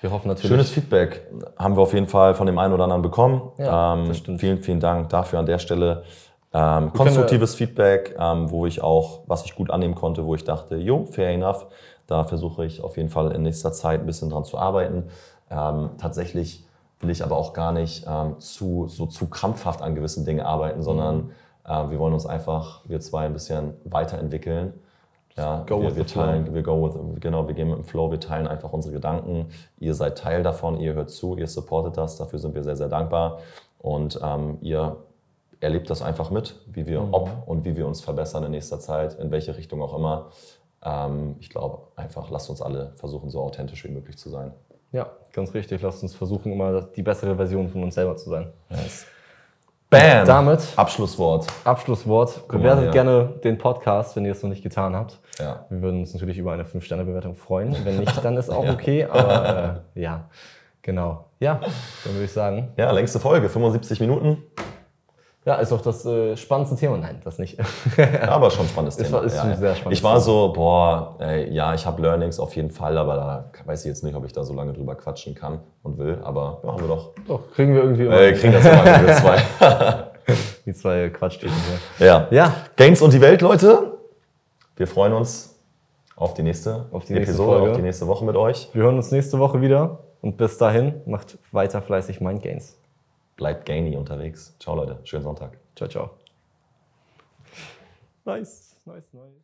Wir hoffen natürlich. Schönes Feedback haben wir auf jeden Fall von dem einen oder anderen bekommen. Ja, ähm, das stimmt. Vielen, vielen Dank dafür an der Stelle. Ähm, konstruktives Feedback, ähm, wo ich auch, was ich gut annehmen konnte, wo ich dachte, jo, fair enough. Da versuche ich auf jeden Fall in nächster Zeit ein bisschen dran zu arbeiten. Ähm, tatsächlich will ich aber auch gar nicht ähm, zu, so zu krampfhaft an gewissen Dingen arbeiten, sondern äh, wir wollen uns einfach, wir zwei, ein bisschen weiterentwickeln. Ja, Go wir, wir flow. teilen, wir go with, genau, wir gehen mit dem Flow, wir teilen einfach unsere Gedanken. Ihr seid Teil davon, ihr hört zu, ihr supportet das, dafür sind wir sehr, sehr dankbar. Und ähm, ihr erlebt das einfach mit, wie wir, ob und wie wir uns verbessern in nächster Zeit, in welche Richtung auch immer. Ähm, ich glaube einfach, lasst uns alle versuchen, so authentisch wie möglich zu sein. Ja, ganz richtig. Lasst uns versuchen, immer die bessere Version von uns selber zu sein. Bam! Damit Abschlusswort. Abschlusswort. Bewertet hier. gerne den Podcast, wenn ihr es noch nicht getan habt. Ja. Wir würden uns natürlich über eine 5-Sterne-Bewertung freuen. Wenn nicht, dann ist auch <laughs> okay. Aber äh, ja, genau. Ja, dann würde ich sagen. ja, längste Folge, 75 Minuten. Ja, ist doch das äh, spannendste Thema. Nein, das nicht. <laughs> Aber schon ein spannendes <laughs> Ist- Thema. ist ein sehr spannendes ich war so, boah, ey, ja, ich habe Learnings auf jeden Fall, aber da weiß ich jetzt nicht, ob ich da so lange drüber quatschen kann und will. Aber machen wir doch. Doch, kriegen wir irgendwie immer Äh, kriegen das immer wir zwei. <laughs> die zwei Quatschtüten hier. Ja. Ja, Gains und die Welt, Leute. Wir freuen uns auf die nächste, Auf die nächste Episode, Folge. auf die nächste Woche mit euch. wir hören uns nächste Woche wieder. Und bis dahin, macht weiter fleißig Mind Gains. Bleibt gainy unterwegs. Ciao, Leute. Schönen Sonntag. Ciao, ciao. Nice, nice, nice.